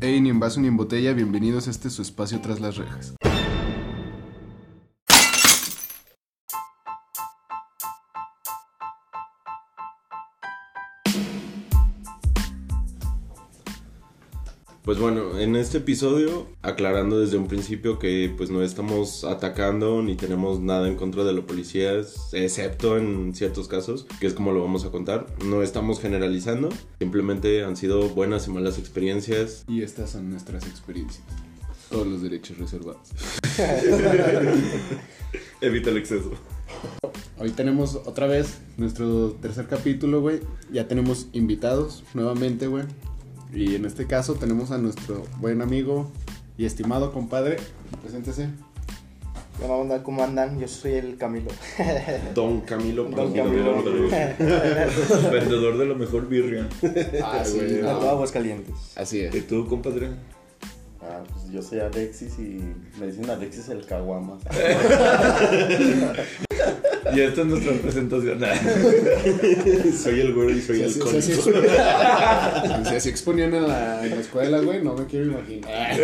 Hey, ni en vaso ni en botella, bienvenidos a este su espacio tras las rejas. Pues bueno, en este episodio, aclarando desde un principio que pues no estamos atacando ni tenemos nada en contra de los policías, excepto en ciertos casos, que es como lo vamos a contar. No estamos generalizando, simplemente han sido buenas y malas experiencias. Y estas son nuestras experiencias. Todos los derechos reservados. Evita el exceso. Hoy tenemos otra vez nuestro tercer capítulo, güey. Ya tenemos invitados nuevamente, güey. Y en este caso tenemos a nuestro buen amigo y estimado compadre. Preséntese. ¿Qué onda? ¿Cómo andan? Yo soy el Camilo. Don Camilo. Don Camilo. Vendedor de la mejor birria. Ah, sí, no. todo Aguascalientes. Así ¿Y es. tú, compadre? Ah, pues yo soy Alexis y me dicen Alexis el Caguama. Y esta es nuestra presentación. soy el güero y soy el así, si alcohólico. así exponían, si así exponían en la, en la escuela, güey, no me quiero imaginar.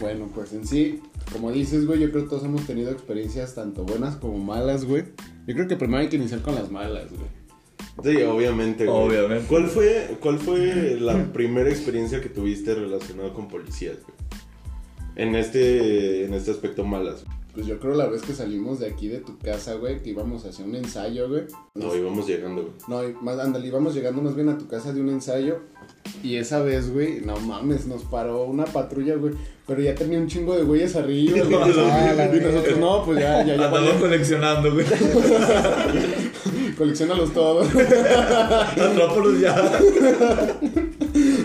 Bueno, pues en sí, como dices, güey, yo creo que todos hemos tenido experiencias tanto buenas como malas, güey. Yo creo que primero hay que iniciar con las malas, güey. Sí, obviamente. güey. Obviamente. ¿Cuál fue, ¿Cuál fue la primera experiencia que tuviste relacionada con policías, güey? En este, en este aspecto malas. Pues yo creo la vez que salimos de aquí de tu casa, güey, que íbamos a hacer un ensayo, güey. No, íbamos llegando, güey. No, y más, ándale, íbamos llegando más bien a tu casa de un ensayo. Y esa vez, güey, no mames, nos paró una patrulla, güey. Pero ya tenía un chingo de güeyes arriba. Ah, y nosotros, no, pues ya, ya, ya. Andamos coleccionando, güey. Coleccionalos todos. Atrápalos ya.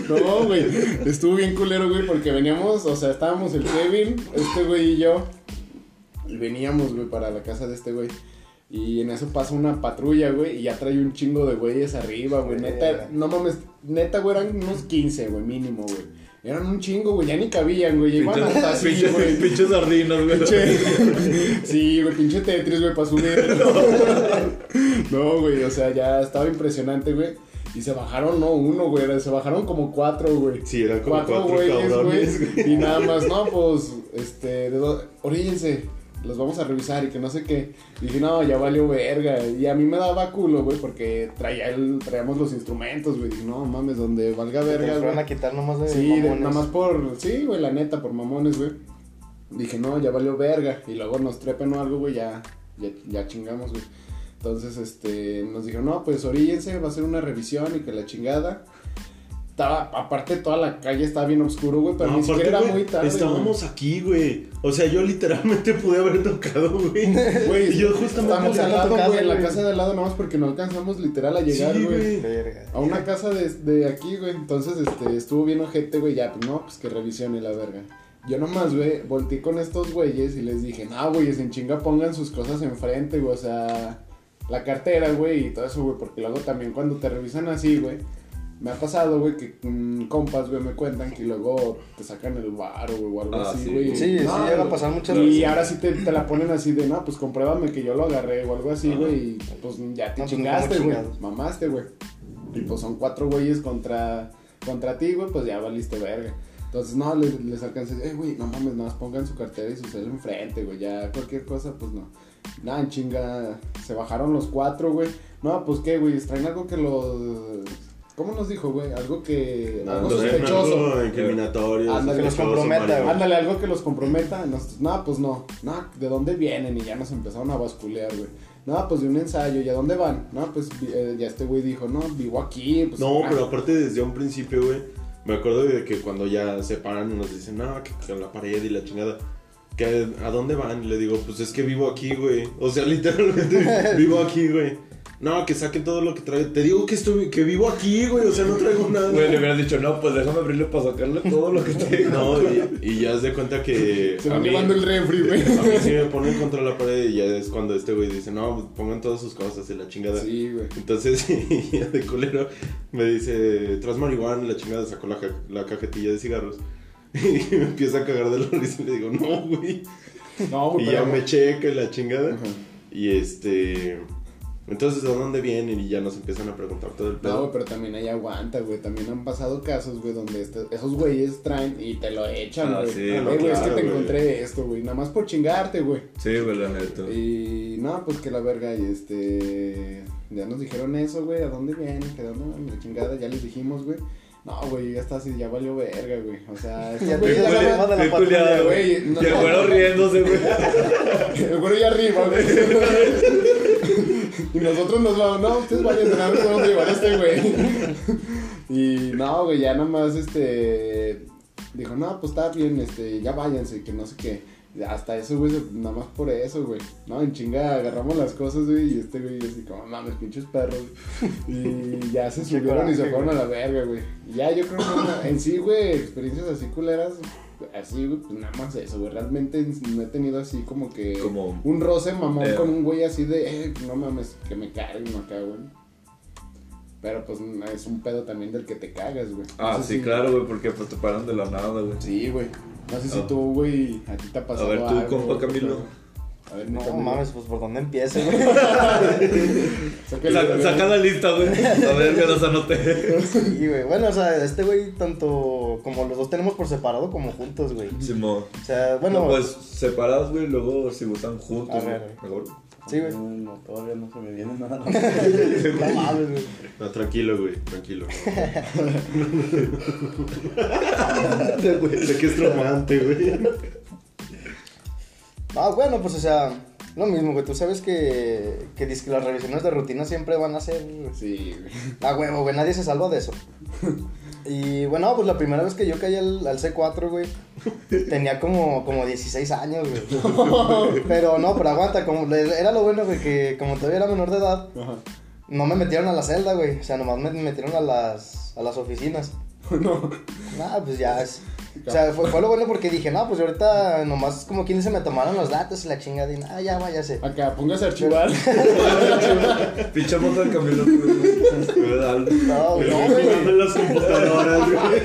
No, güey. Estuvo bien culero, güey, porque veníamos, o sea, estábamos el Kevin, este güey y yo. Y veníamos, güey, para la casa de este güey. Y en eso pasa una patrulla, güey, y ya trae un chingo de güeyes arriba, güey. Neta, no mames, neta, güey, eran unos 15, güey, mínimo, güey. Eran un chingo, güey, ya ni cabían, güey. Iban hasta así, Pinches, güey. pinches sardinas, güey. Pinche- Sí, güey, pinche Tetris, güey, para subir. No, güey, o sea, ya estaba impresionante, güey. Y se bajaron, no uno, güey, se bajaron como cuatro, güey. Sí, eran como Cuatro cuatro, güeyes, cabrones, güey. güey. Y nada más, no, pues, este, de do- oríllense, los vamos a revisar y que no sé qué. Y dije, no, ya valió verga. Y a mí me daba culo, güey, porque traía el, traíamos los instrumentos, güey. Dije, no mames, donde valga Te verga, fueron güey. a quitar nomás de Sí, de- nada más por. Sí, güey, la neta, por mamones, güey. Dije, no, ya valió verga. Y luego nos trepen o algo, güey, ya, ya, ya chingamos, güey. Entonces, este, nos dijeron, no, pues oríllense, va a ser una revisión y que la chingada. Estaba, aparte, toda la calle estaba bien oscuro, güey, pero No, ni aparte, siquiera era muy tarde. Estábamos aquí, güey. O sea, yo literalmente pude haber tocado, güey. güey. Y yo justamente Estábamos en al lado, güey, en la casa de al lado, nada más porque no alcanzamos literal a llegar, Sí, güey. Verga. A una casa de, de aquí, güey. Entonces, este, estuvo bien ojete, güey. Ya, pues no, pues que revisión y la verga. Yo nomás, güey, volteé con estos güeyes y les dije, no, güey, en chinga pongan sus cosas enfrente, güey. O sea, la cartera, güey, y todo eso, güey. Porque luego también cuando te revisan así, güey. Me ha pasado, güey, que mm, compas, güey, me cuentan que luego te sacan el bar, güey, o algo Ah, así, sí. güey. Sí, sí, No, llega a pasar muchas y veces. ahora sí te, te la ponen así de, no, pues compruébame que yo lo agarré o algo así, güey. Y pues ya te No, pues, chingaste, ¿cómo güey. Mamaste, güey. Y pues son cuatro güeyes contra, contra ti, güey, pues ya valiste verga. Entonces, no, les, les alcancé, eh, güey, no mames, nada más pongan su cartera y su cel enfrente, güey, ya cualquier cosa, pues no. Nada, en chinga, se bajaron los cuatro, güey. No, pues qué, güey, traen algo que los... ¿Cómo nos dijo, güey? Algo que... algo Entonces, sospechoso. algo incriminatorio. Ándale, que los comprometa. Ándale, algo que los comprometa. Nosotros, no, pues no. No, ¿de dónde vienen? Y ya nos empezaron a basculear, güey. No, pues de un ensayo. ¿Y a dónde van? No, pues eh, ya este güey dijo, no, vivo aquí. Pues, No, ah, pero aparte desde un principio, güey, me acuerdo de que cuando ya se paran y nos dicen, no, que, que la pared y la chingada, que a dónde van, y le digo, pues es que vivo aquí, güey. O sea, literalmente vivo aquí, güey. No, que saquen todo lo que trae. Te digo que estoy, que vivo aquí, güey. O sea, no traigo nada. Güey, le hubieras dicho, no, pues déjame abrirle para sacarle todo lo que tengo. No, y, y ya es de cuenta que. Se van llevando el refri, güey. A mí sí me ponen contra la pared y ya es cuando este güey dice, no, pues pongan todas sus cosas y la chingada. Sí, güey. Entonces, ya de culero, me dice, tras marihuana, y la chingada sacó la, la cajetilla de cigarros. Y me empieza a cagar de la risa y le digo, no, güey. No, Y pero- ya me checa y la chingada. Ajá. Y este. Entonces, ¿de dónde vienen? Y ya nos empiezan a preguntar todo el No, pedo. güey, pero también ahí aguanta, güey. También han pasado casos, güey, donde este- esos güeyes traen y te lo echan, Ah, güey. sí, no, güey, es que te güey. encontré esto, güey. Nada más por chingarte, güey. Sí, güey, la neta. Y no, pues que la verga, y este. Ya nos dijeron eso, güey. ¿A dónde vienen? De dónde la chingada, ya les dijimos, güey. No, güey, ya está así, ya valió verga, güey. O sea, estos Ya la ya mamá de la Qué patrulla, culiado, güey. güey. No, Y el no. güero riéndose, güey. El güero ya arriba, güey. y nosotros nos vamos, no, ustedes vayan, nada más podemos llevar a este güey. y no, güey, ya nada más, este, dijo, no, pues está bien, este, ya váyanse, que no sé qué. Hasta eso, güey, nada más por eso, güey. No, en chinga agarramos las cosas, güey, y este güey así como, mames, pinches perros. Y ya se subieron y se fueron a la verga, güey. Y ya yo creo que en sí, güey, experiencias así culeras, así, güey, pues nada más eso, güey. Realmente no he tenido así como que Como- un roce mamón Eh. con un güey así de, eh, no mames, que me carguen acá, güey. Pero pues es un pedo también del que te cagas, güey. Ah, No sí, si- claro, güey, porque pues te paran de la nada, güey. Sí, güey. No sé si Ah. tú, güey, a ti te ha pasado ver, tú, algo, compa Camilo. A ver, No mames, pues por dónde empiece, güey. Saca, güey. saca la lista, güey. A ver, que nos anoté. Sí, güey. Bueno, o sea, este güey, tanto como los dos tenemos por separado como juntos, güey. Simón. O sea, bueno, No, pues separados, güey, luego si gustan juntos, A güey. ver. Mejor. sí, güey. No, no, todavía no se me viene nada. No mames, güey. No, tranquilo, güey, tranquilo. Sé que es traumante, güey. Ah, bueno, pues o sea, lo mismo, güey. Tú sabes que, que, las revisiones de rutina siempre van a ser. Sí, güey. Ah, huevo, güey, nadie se salva de eso. Y bueno, pues la primera vez que yo caí al, al C4, güey, tenía como, como 16 años, güey. Pero no, pero aguanta, como, era lo bueno, güey, que como todavía era menor de edad, Ajá. no me metieron a la celda, güey. O sea, nomás me metieron a las, a las oficinas. No. Nah, pues ya es. O sea, fue, fue lo bueno porque dije, no, pues ahorita nomás como quien se me tomaron los datos y la chingada y nada, ya váyase. Acá, póngase a archivar. Pinche moto del. ¿Verdad? No, güey, no, las computadoras, güey.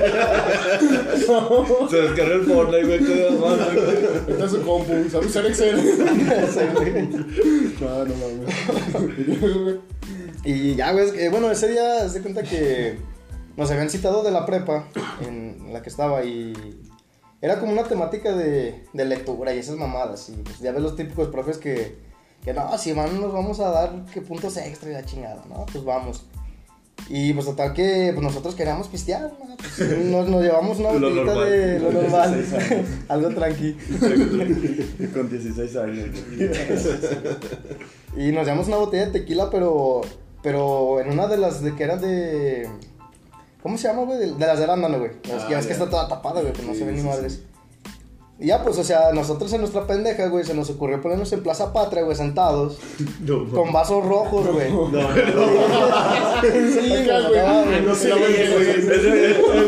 Se descarga el Fortnite, güey. Está su compu, sabe usar Excel. No, no mames. Y luego, güey, Y ya, güey, es que, bueno, ese día se cuenta que nos habían citado de la prepa en la que estaba y era como una temática de, de lectura y esas mamadas. Y pues ya ves los típicos profes que, que no, si van nos vamos a dar que puntos extra y la chingada, ¿no? Pues vamos. Y pues total que pues, nosotros queríamos pistear, ¿no? Pues, nos, nos llevamos una botellita de lo normal, 16 años. algo tranqui. Con 16 años. Y nos llevamos una botella de tequila, pero. Pero en una de las de que eran de. ¿Cómo se llama, güey? De, de las de arándano, güey. Ah, que ves que ya. está toda tapada, güey, pues no Sí, se ven ni sí, madres. sí. Y ya, pues, o sea, nosotros en nuestra pendeja, güey, se nos ocurrió ponernos en Plaza Patria, güey, sentados, No, con vasos rojos, güey. No, no, güey, güey. no,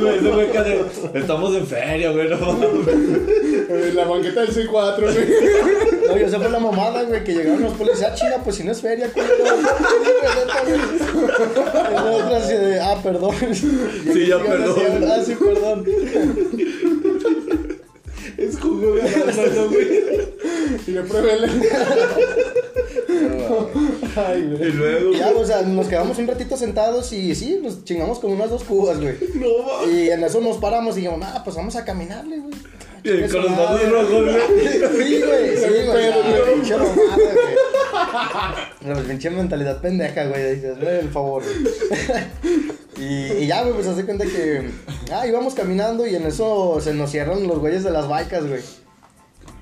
ven, güey. Que Estamos en feria, güey. No La banqueta del C4, güey. Yo sé fue la mamada, güey, que llegaron los policías, ah, chinga, pues si no es feria, culero. Y nosotros así de, ah, perdón. Sí, ya, perdón. así, Ah, sí, perdón. Es jugo de güey. Y le pruébele. Ay, Y güey. luego, Y ya, o sea, nos quedamos un ratito sentados y sí, nos chingamos con unas dos cubas, güey. no mames. Y en eso nos paramos y dijimos, ah, pues vamos a caminarle, güey. Con los vasos rojos, güey. Sí, güey, sí, güey. Pinche mamada, güey. La pinche mentalidad pendeja, güey. Dices, el favor. y, y ya, güey, pues hace cuenta que. Ah, íbamos caminando y en eso se nos cierran los güeyes de las bikes, güey.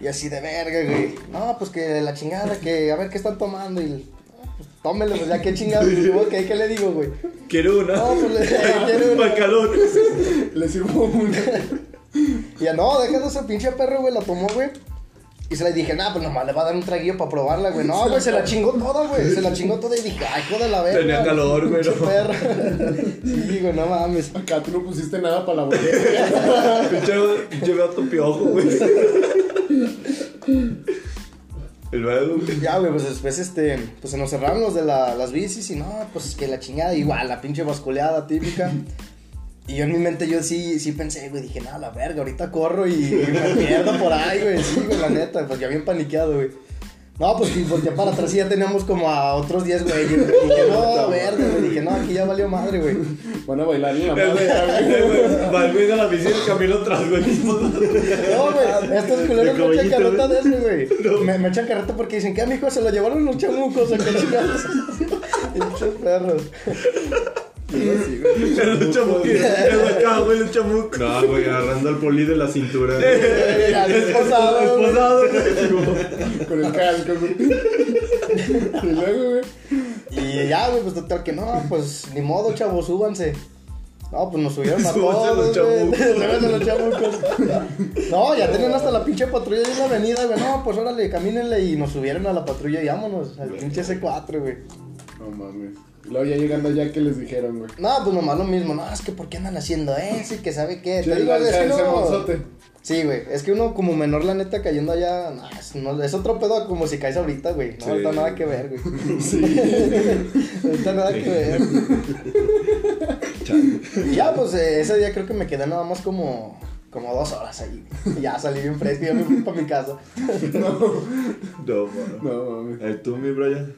Y así de verga, güey. No, pues que la chingada, que a ver qué están tomando. Y. "Ah, Pues tómelo, pues ya qué chingados. Ok, ¿qué le digo, güey? Quiero una. No, pues le quiero una. Para calor. Le sirvo una. Y ya no, déjate ese pinche perro, güey, la tomó, güey. Y se le dije, nah, pues nomás le va a dar un traguillo para probarla, güey. No, güey, se la chingó toda, güey. Se la chingó toda y dije, ay, hijo de la verga. Tenía calor, güey, no. perra. Sí, güey, no mames. Acá tú no pusiste nada para la botella. Pinche, pinche gato piojo, güey. Luego, güey. Ya, güey, pues después, este, pues se nos cerraron los de la- las bicis y no, pues es que la chingada, igual, la pinche basculeada típica. Y yo en mi mente, yo sí, sí pensé, güey, dije, no, la verga, ahorita corro y, y me pierdo por ahí, güey, sí, güey, la neta, pues ya bien paniqueado, güey. No, pues sí, volteé para atrás y ya teníamos como a otros 10 güeyes. güey. Dije, no, verde, güey. Dije, no, aquí ya valió madre, güey. Van a bailar en la güey, madre. güey, Va el güey de la bici y el camino atrás, güey. No, güey, estos culeros me echan carreta de ese, güey. Me, me echan carreta porque dicen, ¿qué, mijo? Se lo llevaron los chamucos, acá chingados. Pinches perros. Chamuco. Güey, el chamuco. No, güey, agarrando al poli de la cintura. Ya, esposado. Esposado. Con el casco, güey. Y luego, güey. Y ya, güey, pues total que no, pues ni modo, chavos, súbanse. No, pues nos subieron a todos, los chamucos. Súbanse los chamucos. No, ya tenían hasta la pinche patrulla en la avenida, güey. No, pues órale, camínenle y nos subieron a la patrulla y vámonos. Al pinche C4, güey. No mames. Luego ya llegando allá, ¿qué les dijeron, güey? No, pues nomás lo mismo. No, es que ¿por qué andan haciendo eso? Y que sabe qué. Sí, Te digo, es que no-. Sí, güey. Es que uno como menor, la neta, cayendo allá, no, es, no, es otro pedo como si caes ahorita, güey. No, Sí. ahorita nada que ver, güey. Sí. ahorita nada que ver. Y ya, pues eh, ese día creo que me quedé nada más como, como dos horas ahí. Y ya salí bien fresco y ya me fui para mi casa. No, man. No mames. Eh, ¿Tú, mi Brian?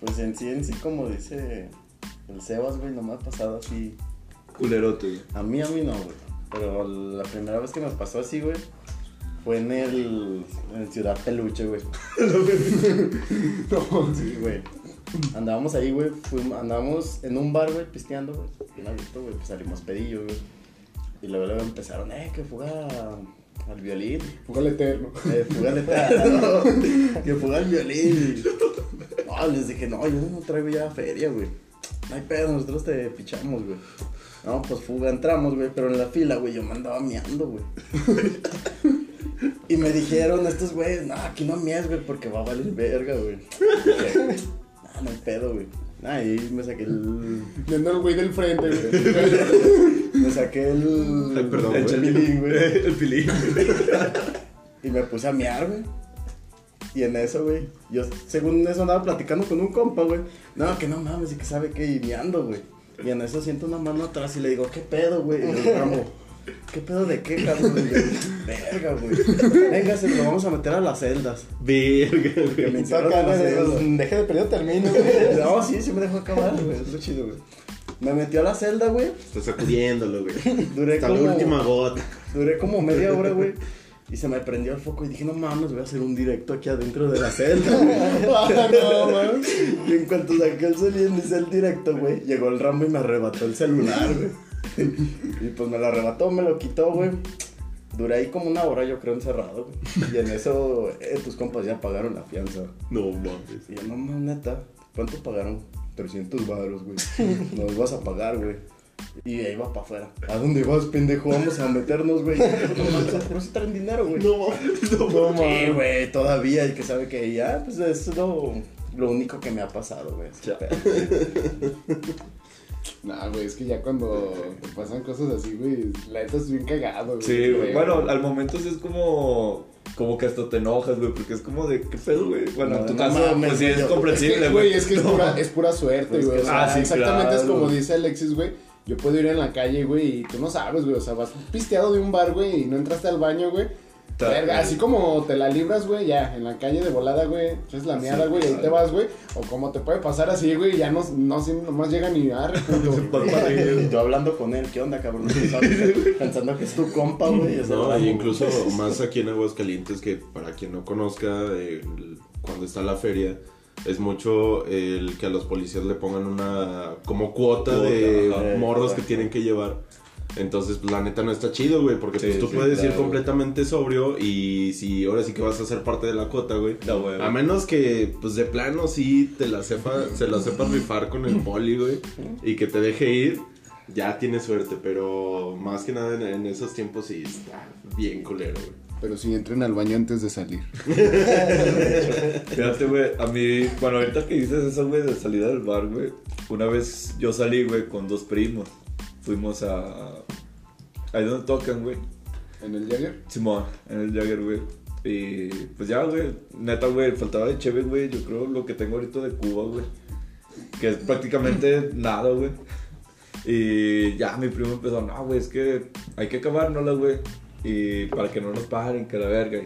Pues en sí, en sí, como dice el Sebas, güey, no me ha pasado así. Culerote, güey. A mí, a mí no, güey. Pero la primera vez que me pasó así, güey, fue en el. en Ciudad Peluche, güey. Sí, güey. Andábamos ahí, güey. fuimos- Andábamos en un bar, güey, pisteando, güey. Bien abierto, güey. Pues salimos pedillos, güey. Y luego, luego empezaron, eh, que fuga al violín. Fúgale eterno. Eh, fuga al eterno. que fuga al violín. No, les dije, no, yo no traigo ya feria, güey. No hay pedo, nosotros te pichamos, güey. No, pues fuga, entramos, güey, pero en la fila, güey, yo me andaba miando, güey. Y me dijeron estos güeyes, no, aquí no mies, güey, porque va a valer verga, güey. No, no hay pedo, güey. Ah, y me saqué el. Viendo al güey del frente, güey. Me saqué el. Ay, perdón, el güey. chapilín, güey. El pilín. Y me puse a miar, güey. Y en eso, güey, yo según eso andaba platicando con un compa, güey. No, que no mames, y que sabe que y miando, güey. Y en eso siento una mano atrás y le digo, ¿qué pedo, güey? Y le ramo, ¿qué pedo de qué, yo, Verga, güey. Venga, se lo vamos a meter a las celdas. Verga, güey. me güey, pues, deje de perder, termino, güey. No, sí, sí me dejó acabar, güey. Es lo chido, güey. Me metió a la celda, güey. Está sacudiéndolo, güey. Duré Hasta como... la última gota. Duré como media hora, güey. Y se me prendió el foco y dije, no mames, voy a hacer un directo aquí adentro de la celda. Ah, no, mames. y en cuanto saqué el celular y hice el directo, güey, llegó el Rambo y me arrebató el celular, güey. y pues me lo arrebató, me lo quitó, güey. Duré ahí como una hora, yo creo, encerrado, güey. Y en eso, eh, tus compas ya pagaron la fianza. No mames. Y yo, no mames, neta, ¿cuánto pagaron? 300 baros, güey. Nos vas a pagar, güey. Y ahí va para afuera. ¿A dónde vas, pendejo? Vamos a meternos, güey. No si traen dinero, güey. No mames. No Sí, güey, todavía. El que sabe que ya, pues es lo, lo único que me ha pasado, güey. Nah, güey, es que ya cuando te pasan cosas así, güey, la neta es bien cagado, güey. Sí, güey. Bueno, al momento sí es como. Como que hasta te enojas, güey, porque es como de, ¿qué pedo, güey? Bueno, No, en tu no caso, mames, pues sí es comprensible, Güey, es que es No. pura, es pura suerte, Pues güey. que- o sea, ah, sí, exactamente es como dice Alexis, güey. Yo puedo ir en la calle, güey, y tú no sabes, güey. O sea, vas pisteado de un bar, güey, y no entraste al baño, güey. Ta- Verga, así como te la libras, güey, ya, en la calle de volada, güey, es la miada, Sí, güey, y ahí te vas, güey. O como te puede pasar así, güey, ya no, no, sí, nomás llega ni a. Y yo hablando con él, ¿qué onda, cabrón? Pensando que es tu compa, güey. No, y incluso más aquí en Aguascalientes, que para quien no conozca, el- cuando está la feria, es mucho el que a los policías le pongan una como cuota, Cuota, de ajá. morros que tienen que llevar. Entonces, pues, la neta no está chido, güey, porque Sí, pues, tú sí, puedes ir completamente sobrio y si ahora sí que vas a ser parte de la cuota, güey. Huevo. A menos que, pues de plano sí te la sepa, se la sepas rifar con el poli, güey, y que te deje ir, ya tienes suerte, pero más que nada en, en esos tiempos sí está bien culero, güey. Pero sí, entren al baño antes de salir. Fíjate, güey, a mí, bueno, ahorita que dices eso, güey, de salida del bar, güey, una vez yo salí, güey, con dos primos. Fuimos a. Ahí donde tocan, güey. ¿En el Jagger? Simón, en el Jagger, güey. Y pues ya, güey, neta, güey, faltaba de chévere, güey. Yo creo lo que tengo ahorita de Cuba, güey. Que es prácticamente nada, güey. Y ya mi primo empezó, no, güey, es que hay que acabárnosla, güey. Y para que no nos paren, que la verga.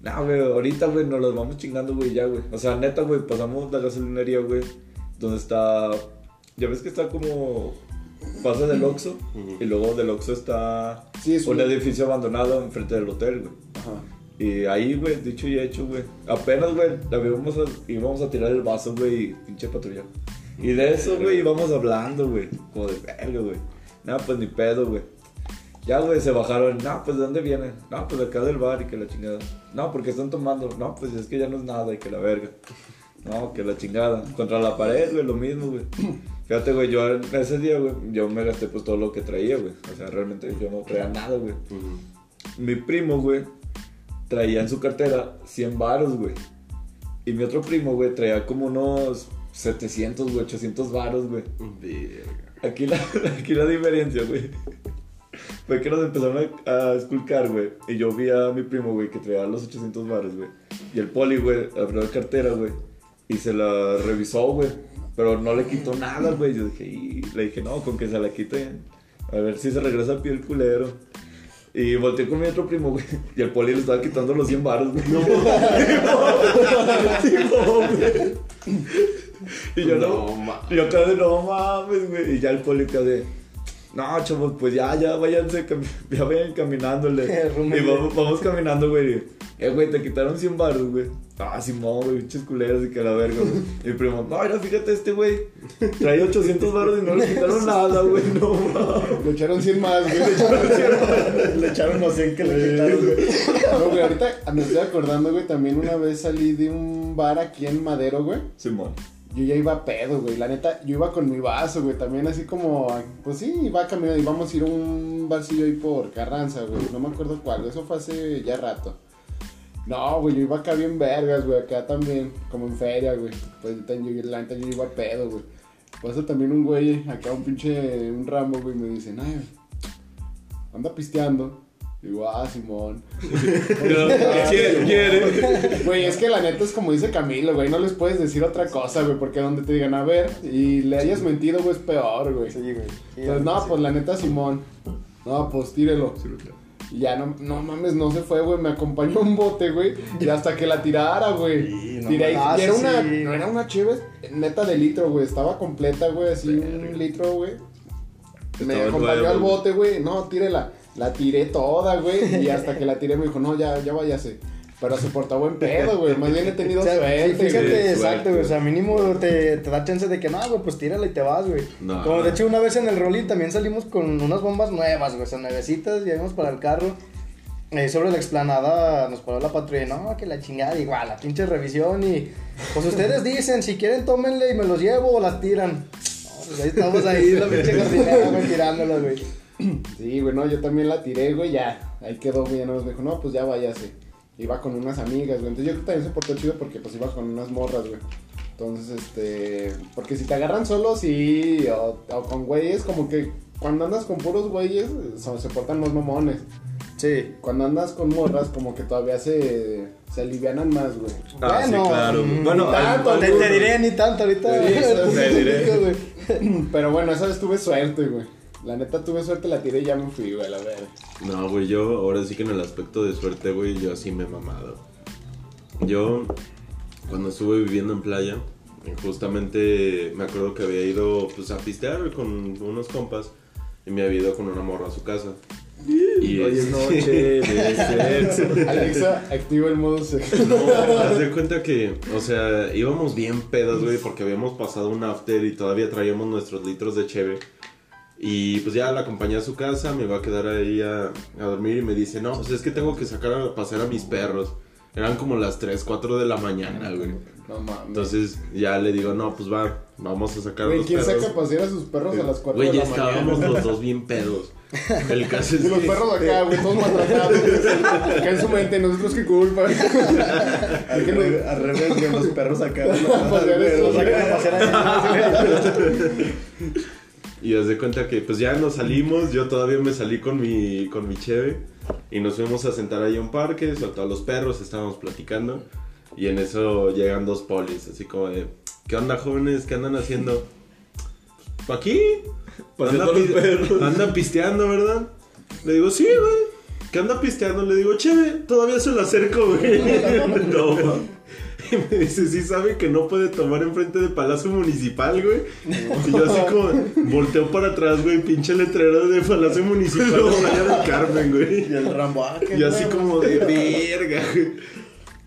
Nah, güey, ahorita, güey, nos los vamos chingando, güey, ya, güey. O sea, neta, güey, pasamos la gasolinería, güey, donde está. Ya ves que está como. Pasa del Oxxo y luego del Oxxo está Sí, es un un- edificio abandonado enfrente del hotel, güey. Ajá. Y ahí, güey, dicho y hecho, güey. Apenas, güey, la íbamos a, íbamos a tirar el vaso, güey, y pinche patrulla. Y de eso, güey, íbamos hablando, güey. Como de verga, güey. Nada, pues ni pedo, güey. Ya, güey, se bajaron. No, pues ¿de dónde vienen? No, pues de acá del bar y que la chingada. No, porque están tomando. No, pues es que ya no es nada y que la verga. No, que la chingada. Contra la pared, güey, lo mismo, güey. Fíjate, güey, yo ese día, güey, yo me gasté pues todo lo que traía, güey. O sea, realmente yo no traía nada, güey. Mi primo, güey, traía en su cartera 100 varos, güey. Y mi otro primo, güey, traía como unos 700, güey, 800 varos, güey. Aquí la, aquí la diferencia, güey. Fue que nos empezaron a, a esculcar, güey. Y yo vi a mi primo, güey, que traía los 800 baros, güey. Y el poli, güey, abrió la cartera, güey. Y se la revisó, güey. Pero no le quitó nada, güey. Yo dije, y le dije, no, con que se la quite. A ver si se regresa a pie el culero. Y volteé con mi otro primo, güey. Y el poli le estaba quitando los 100 baros, güey. No, güey. Y yo no. No, yo acá de no mames, güey. Y ya el poli de. No, chavos, pues ya, ya, váyanse, ya vayan caminándole. Y vamos, vamos caminando, güey. Eh, güey, te quitaron 100 baros, güey. Ah, Simón, güey, pinches culeros y que la verga, güey. Y mi primo, no, mira, fíjate este, güey. Trae 800 baros y no le quitaron nada, güey. No mames. Le echaron 100 más, güey. Le echaron 100 Le echaron 100 que le quitaron, güey. No, güey, ahorita me estoy acordando, güey, también una vez salí de un bar aquí en Madero, güey. Simón. Yo ya iba pedo, güey. La neta, yo iba con mi vaso, güey. También así como, pues sí, iba caminando. Íbamos a ir a un barcillo ahí por Carranza, güey. No me acuerdo cuál. Eso fue hace ya rato. No, güey, yo iba acá bien vergas, güey. Acá también, como en feria, güey. Pues yo, la neta, yo iba pedo, güey. Pasa también un güey, acá un pinche, un ramo, güey, me dice, ay, anda pisteando. Digo, ah, Simón. ¿Quiere? ¿Quiere? Güey, es que la neta es como dice Camilo, güey, no les puedes decir otra cosa, güey, porque donde te digan, a ver, y le hayas mentido, güey, es peor, güey. Sí, güey. Sí, Entonces, no, sí. pues la neta, Simón. No, pues tírelo. Y ya no, no mames, no se fue, güey, me acompañó un bote, güey, y hasta que la tirara, güey. Sí, no Tiré, y era Ah, una, sí. no era una chévere, neta de litro, güey, estaba completa, güey, así un litro, güey. Me acompañó al bote, güey, no, tírela. La tiré toda, güey, y hasta que la tiré me dijo, no, ya, ya váyase. Pero se portó buen pedo, güey, más bien he tenido O sea, suerte, sí, fíjate, güey. Exacto, güey. O sea, mínimo te, te da chance de que, no, güey, pues tírala y te vas, güey. No. Como de hecho, una vez en el Rolling también salimos con unas bombas nuevas, güey. O sea, nuevecitas, llevamos para el carro. Eh, sobre la explanada nos paró la patrulla. No, que la chingada, igual, la pinche revisión. Y pues ustedes dicen, si quieren, tómenle y me los llevo o las tiran. No, pues ahí estamos ahí, la pinche jardinera, güey, tirándolas, güey. Sí, güey, no, yo también la tiré, güey, ya. Ahí quedó, güey, ya no me dijo, no, pues ya váyase. Iba con unas amigas, güey. Entonces yo creo que también se portó chido porque pues iba con unas morras, güey. Entonces, este. Porque si te agarran solo, sí. O, o con güeyes, como que cuando andas con puros güeyes, so- se portan los mamones. Sí. Cuando andas con morras, como que todavía se, se alivianan más, güey. Ah, sí, claro. Bueno, ni tanto, al- Te, te diré ni tanto ahorita. Te te diré. Pero bueno, esa vez tuve suerte, güey. La neta tuve suerte, la tiré y ya me fui, güey, a ver. No, güey, yo ahora sí que en el aspecto de suerte, güey, yo sí me he mamado. Yo, cuando estuve viviendo en playa, justamente me acuerdo que había ido pues a pistear con unos compas y me había ido con una morra a su casa. Y Hoy es noche de sexo. Alexa, activa el modo sexo. No, haz de cuenta que, o sea, íbamos bien pedos, güey, porque habíamos pasado un after y todavía traíamos nuestros litros de cheve. Y pues ya la acompañé a su casa, me iba a quedar ahí a, a dormir y me dice, no, pues es que tengo que sacar a pasear a mis perros. Eran como las 3, 4 de la mañana, güey. No mames. Entonces ya le digo, no, pues va, vamos a sacar a Güey, los ¿quién perros. saca a pasear a sus perros a las 4 Güey, de ya la mañana? estábamos los dos bien pedos. El caso es Y los que- perros acá, güey, todos maltratados. Acá en su mente, nosotros qué culpa. Al, que revés, al revés, güey, los perros acá. Pues ya güey, los Sacan a pasear ahí. Y haz de cuenta que pues ya nos salimos, yo todavía me salí con mi, con mi cheve y nos fuimos a sentar ahí a un parque, soltó a los perros, estábamos platicando y en eso llegan dos polis, así como de, ¿qué onda jóvenes? ¿Qué andan haciendo? "Pues, aquí, andan, los perros. andan pisteando, ¿verdad? Le digo, sí, güey. ¿qué anda pisteando? Le digo, chévere, todavía se lo acerco, güey. no. Y me dice, sí sabe que no puede tomar enfrente del Palacio Municipal, güey. Y yo así como volteo para atrás, güey, pinche letrero de Palacio Municipal de Playa del Carmen, güey. Y el Rambo, ah, Y así como de verga. güey.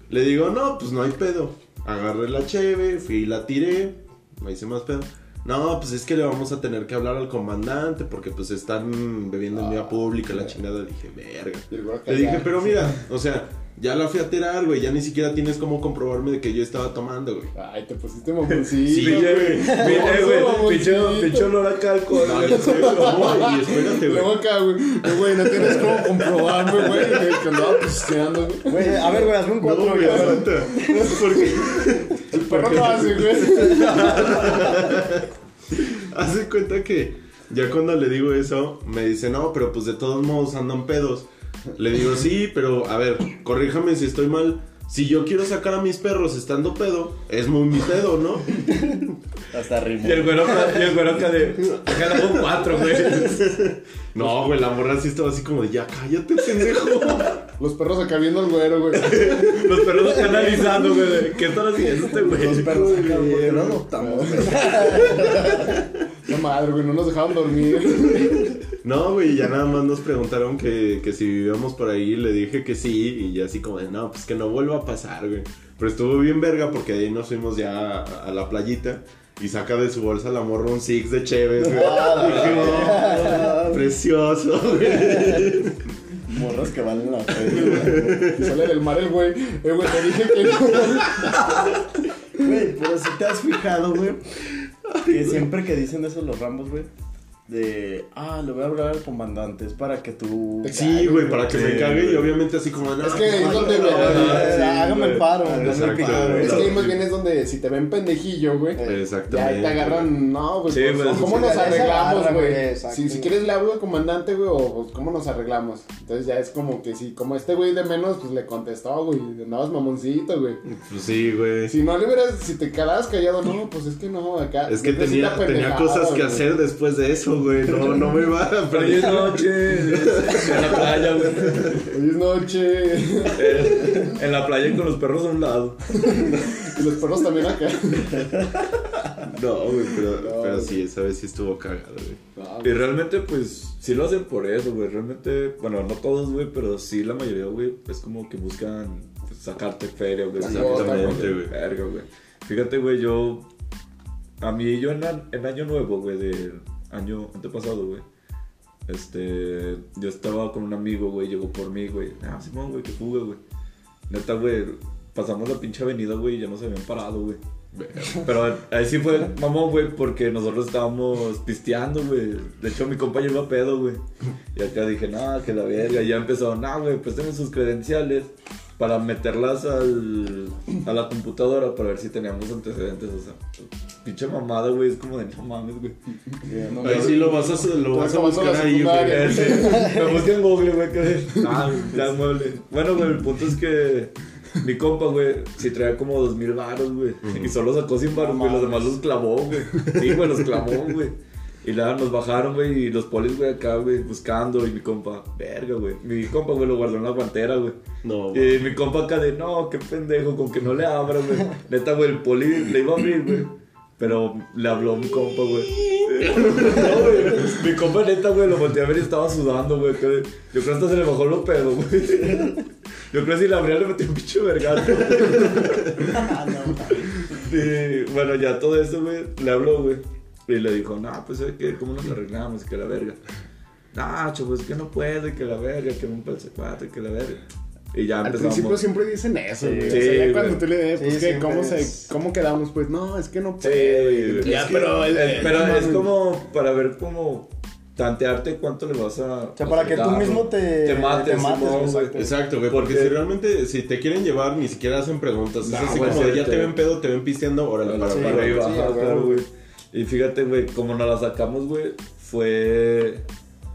Le digo, no, pues no hay pedo. Agarré la cheve, fui y la tiré. No hice más pedo. No, pues es que le vamos a tener que hablar al comandante porque pues están bebiendo en vía pública la chingada. Dije, verga. Le dije, pero mira, o sea, ya la fui a tirar, güey. Ya ni siquiera tienes cómo comprobarme de que yo estaba tomando, güey. Ay, te pusiste mamoncito. Sí, güey. güey. Güey, pinche, olor acá al alcohol, No, güey. ya sé, güey, y espérate, Luego güey. acá, güey. Güey, no tienes cómo comprobarme, güey. Que andaba pisteando, güey. Güey, a ver, güey, hazme un No, cuatro, güey, güey. aguanta. Porque El perro no hace, güey. Hace cuenta que ya cuando le digo eso, me dice, no, pero pues de todos modos andan pedos. Le digo, sí, pero a ver, corríjame si estoy mal. Si yo quiero sacar a mis perros estando pedo, es muy mi pedo, ¿no? Hasta rimó. Y el güero y el güero acá de. Acá le hago cuatro, güey. No, güey, la morra sí estaba así como de, ya cállate, pendejo. Los perros acá viendo al güero, güey. Los perros acá analizando, güey. ¿Qué están haciendo este güey? Los perros acá, ¿por qué lo adoptamos? güey? No madre, güey, no nos dejaban dormir. No, güey, ya nada más nos preguntaron que, que si vivíamos por ahí. Le dije que sí, y ya así como de, no, pues que no vuelva a pasar, güey. Pero estuvo bien verga porque ahí nos fuimos ya a, a la playita. Y saca de su bolsa la morra un six de Chévez, güey. Dije, "Oh, precioso, güey. Morras que valen la pena. Y sale del mar el güey. Eh, güey, te dije que no. Güey, pero si te has fijado, güey, que siempre que dicen eso los rambos, güey, de, ah, le voy a hablar al comandante, es para que tú... Sí, güey, para que me cague y obviamente así como, no, Es que es donde me- Eh, hágame el paro, Ah, hágame el exacto, paro. güey. Es que ahí más bien es donde si te ven pendejillo, güey. Ya Exactamente. te agarran, no, güey. Sí, pues, güey, ¿Cómo sí, nos arreglamos, güey? Si, si quieres le hablo al comandante, güey, o pues, ¿cómo nos arreglamos? Entonces ya es como que si, como este güey de menos, pues le contestó, güey, andabas mamoncito, güey. Pues sí, güey. Si no le hubieras, si te quedabas callado, no, pues es que no, acá. Es que tenía, cosas que hacer después de eso, güey. No, no me iba a hoy es noche. En la playa, güey. Hoy es noche. Eh, En la playa con los perros a un lado. y los perros también acá. No, güey, pero, No, pero sí, esa vez sí estuvo cagado, güey. No, Y realmente, pues, sí lo hacen por eso, güey. Realmente, bueno, no todos, güey, pero sí la mayoría, güey, es como que buscan pues, sacarte feria, güey. Exactamente, sacarte güey. Verga, güey. Fíjate, güey, yo. A mí, yo en, en Año Nuevo, güey, del año antepasado, güey. Este. Yo estaba con un amigo, güey, llegó por mí, güey. Ah, Simón, güey, que fuga, güey. Neta, güey, pasamos la pinche avenida, güey, y ya nos habían parado, güey. Pero ahí sí fue mamón, güey, porque nosotros estábamos pisteando, güey. De hecho, mi compañero iba a pedo, güey. Y acá dije, no, que la verga. Y ya empezó, no, güey, pues tengo sus credenciales para meterlas al, a la computadora para ver si teníamos antecedentes. O sea, pinche mamada, güey, es como de no mames, güey. no, Ahí sí lo vas a, lo vas a buscar la ahí, güey. Ese, me busqué en Google, güey, que ah, ya mueble. Bueno, güey, el punto es que mi compa, güey, sí traía como dos mil baros, güey. Y solo sacó 100 baros, güey. Los demás los clavó, güey. Sí, güey, los clavó, güey. Y luego nos bajaron, güey, y los polis, güey, acá, güey, buscando. Y mi compa, verga, güey. Mi compa, güey, lo guardó en la guantera, güey. No, Y mi compa acá de, no, qué pendejo, con que no le abra, güey. Neta, güey, el poli le iba a abrir, güey. Pero le habló mi compa, güey. No, güey. Mi compa neta, güey, lo volteé a ver y estaba sudando, güey. que- Yo creo que hasta se le bajó los pedos, güey. Yo creo que si le abría le metí un pinche vergazo. No, Y bueno, ya todo eso, güey, le habló, güey. Y le dijo, no, pues, ¿sabes qué? ¿Cómo nos arreglamos? Que la verga. No, chavo, es que no puede, que la verga, que un pelsecuate, que la verga. Y ya Al empezamos. principio siempre dicen eso, güey. Sí, o sea, ya güey. cuando tú le des, Sí, pues, ¿Cómo, se, ¿cómo quedamos? Pues, no, es que no Sí, ya, Es que- pero... no es como para ver cómo tantearte cuánto le vas a. O sea, para que tú mismo te- te mates, te mates, exacto. Exacto, güey, porque, Porque- si realmente, si te quieren llevar, ni siquiera hacen preguntas. No, es así güey, como sí, ya te te- ven pedo, te ven pisteando, órale, Para, Sí, para, para para. sí, güey. Y fíjate, güey, como nos la sacamos, güey, fue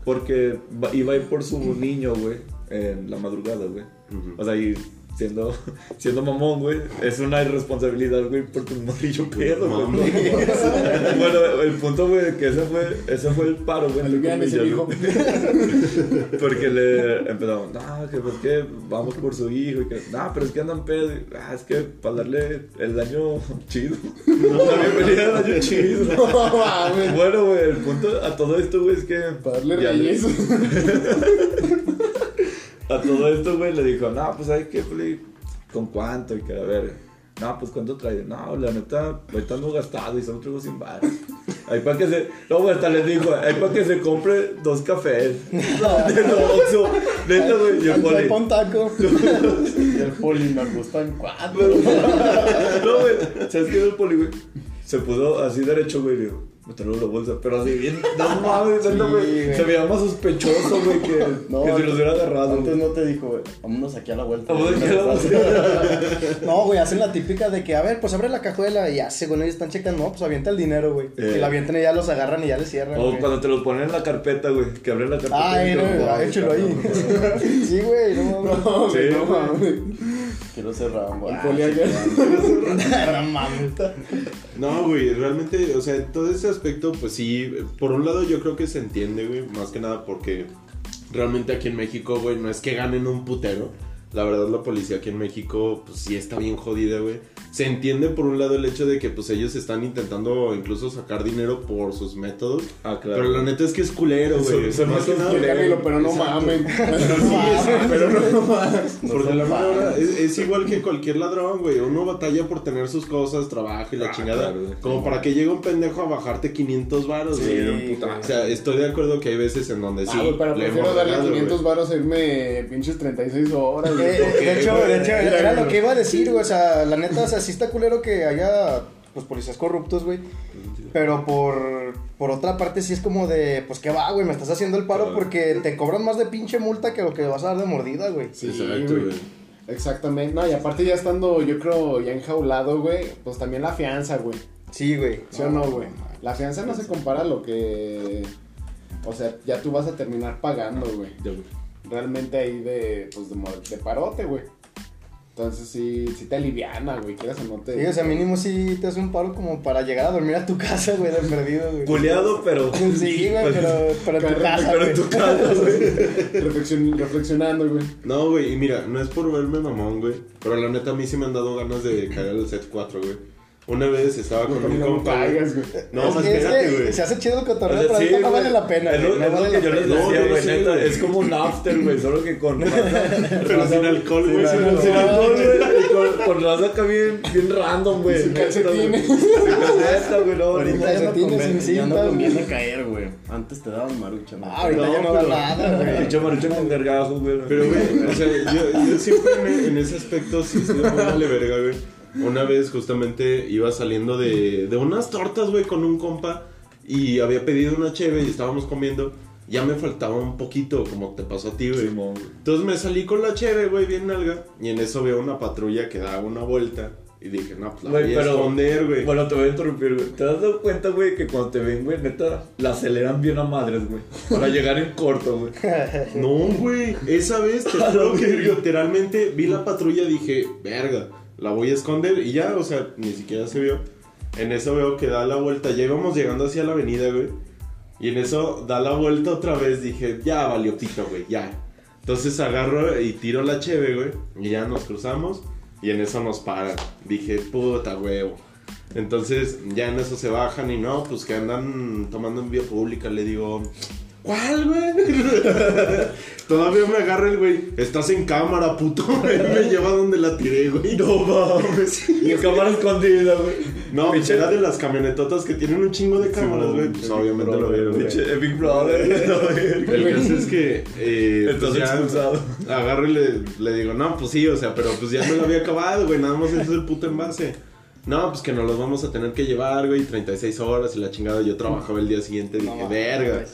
porque iba a ir por su niño, güey, en la madrugada, güey. Ujú. O sea, y siendo, siendo mamón, güey, es una irresponsabilidad, güey, por tu morrillo pedo, güey. Mames. bueno, el punto, güey, que ese fue, ese fue el paro, güey. Porque le empezamos, no, que pues que vamos por su hijo, y que, no, pero es que andan pedo, y, ah, es que para darle el año chido. La bienvenida al año chido. No. Bueno, güey, el punto a todo esto, güey, es que. Para darle ya reyes. A todo esto, güey, le dijo, no, pues hay que, ¿con cuánto? Y que a ver, no, pues ¿cuánto trae? No, la neta, ahorita ando gastado y solo traigo sin bares. Ahí para que se, no, güey, hasta les dijo, ahí para que se compre dos cafés. No, de lo Oxxo. Neta, güey, y el poli. pon taco. Y el poli me gustan cuatro. No, güey, ¿sabes qué? El poli, güey, se puso así derecho, güey, y dijo, me traigo la bolsa, pero así bien, no mames, güey, güey. se veía más sospechoso, güey, que, No, que si los hubiera agarrado. Antes güey. no te dijo, güey, vámonos aquí a la vuelta. A la vuelta. No, güey, hacen la típica de que, a ver, pues abre la cajuela y ya, según ellos están checando, no, pues avienta el dinero, güey. Eh. Y la avientan y ya los agarran y ya les cierran. O güey. cuando te los ponen en la carpeta, güey, que abren la carpeta. Ay, y no, te lo- ah, échalo ahí. Sí, güey, no mames. No, Sí, no mames. Quiero cerrar, güey. El mames. No, güey, realmente, o sea, todo ese aspecto, pues sí, por un lado yo creo que se entiende, güey, más que nada porque realmente aquí en México, güey, no es que ganen un putero. La verdad, la policía aquí en México, pues sí está bien jodida, güey. Se entiende por un lado el hecho de que, pues ellos están intentando incluso sacar dinero por sus métodos. Ah, claro. Pero la neta es que es culero, güey. Métodos nada- culeros. Díganmelo, pero no mamen. Pero sí, es- pero no mames. No Porque la verdad es, es igual que cualquier ladrón, güey. Uno batalla por tener sus cosas, trabajo y la Ah, chingada. claro, como para que llegue un pendejo a bajarte 500 varos, Sí, güey. güey. O sea, estoy de acuerdo que hay veces en donde sí. Ah, güey, pero le prefiero darle regado, 500 güey. varos a irme pinches 36 horas, güey. Eh, ¿Por qué, de hecho, güey? de hecho, era lo que iba a decir, güey. O sea, la neta, o sea, sí está culero que haya, pues, policías corruptos, güey. Pero por, por otra parte, sí es como de, pues, ¿qué va, güey? Me estás haciendo el paro Claro. porque te cobran más de pinche multa que lo que vas a dar de mordida, güey. Sí, Exacto, güey. güey. Exactamente. No, y aparte ya estando, yo creo, ya enjaulado, güey, pues también la fianza, güey. Sí, güey. ¿Sí o no, güey? La fianza no se compara a lo que... O sea, ya tú vas a terminar pagando, güey. Realmente ahí de, pues, de, de parote, güey. Entonces sí, sí te aliviana, güey. Quieras o no te... Sí, o sea, mínimo sí te hace un paro como para llegar a dormir a tu casa, güey, de perdido, güey. Culeado, pero. Sí, güey, pero, pero en tu Pero- casa, Pero en tu casa, güey. Reflexion- reflexionando, güey. No, güey, y mira, no es por verme mamón, güey. Pero la neta a mí sí me han dado ganas de caer al set 4, güey. Una vez estaba con un No compa. güey. güey. No, es más espérate, güey. se hace chido el cotorreo, pero ahorita no güey. vale la pena, Es lo, güey. Que la yo les decía, güey, neta. güey. Es como un after, güey, solo que con. Pero sin alcohol, güey. sin alcohol. Sin alcohol, güey. y Con, raza acá bien, bien random, güey. Sin calcetines. güey. Sin calceta, güey. Ahorita ya no ya no conviene güey. caer, güey. Antes te daban marucha, ¿no? Ah, ahorita ya no da nada, güey. Pinche marucho con gargajos, güey. Pero, güey, o sea, yo, yo siempre en, ese aspecto sí estoy muy vale verga, güey. Una vez justamente iba saliendo de, de unas tortas, güey, con un compa y había pedido una cheve y estábamos comiendo. Ya me faltaba un poquito, como te pasó a ti, güey. Simón, güey. Entonces me salí con la cheve, güey, bien nalga. Y en eso veo una patrulla que da una vuelta. Y dije, no, pues la voy a esconder, güey. Bueno, te voy a interrumpir, güey. ¿Te has dado cuenta, güey, que cuando te ven, güey, neta, la aceleran bien a madres, güey? Para llegar en corto, güey. No, güey. Esa vez te juro que literalmente vi la patrulla y dije, verga, la voy a esconder. Y ya, o sea, ni siquiera se vio. En eso veo que da la vuelta. Ya íbamos llegando hacia la avenida, güey. Y en eso da la vuelta otra vez. Dije, ya valió pito, güey, ya. Entonces agarro y tiro la cheve, güey. Y ya nos cruzamos. Y en eso nos paran. Dije, puta huevo. Entonces ya en eso se bajan y no, pues que andan tomando en vía pública. Le digo, ¿cuál, güey? Todavía me agarra el güey. Estás en cámara, puto. me lleva donde la tiré, güey. No mames. Y cámara escondida, güey. No, Pinche- era de las camionetotas que tienen un chingo de cámaras, güey. Pues obviamente lo vieron, güey. Pinche Big Brother. El caso es que. Eh, pues Estás ya expulsado. Agarro y le, le digo, no, pues sí, o sea, pero pues ya me lo había acabado, güey. Nada más ese es el puto envase. No, pues que nos los vamos a tener que llevar, güey. 36 horas y la chingada. Yo trabajaba el día siguiente. Dije, No, verga.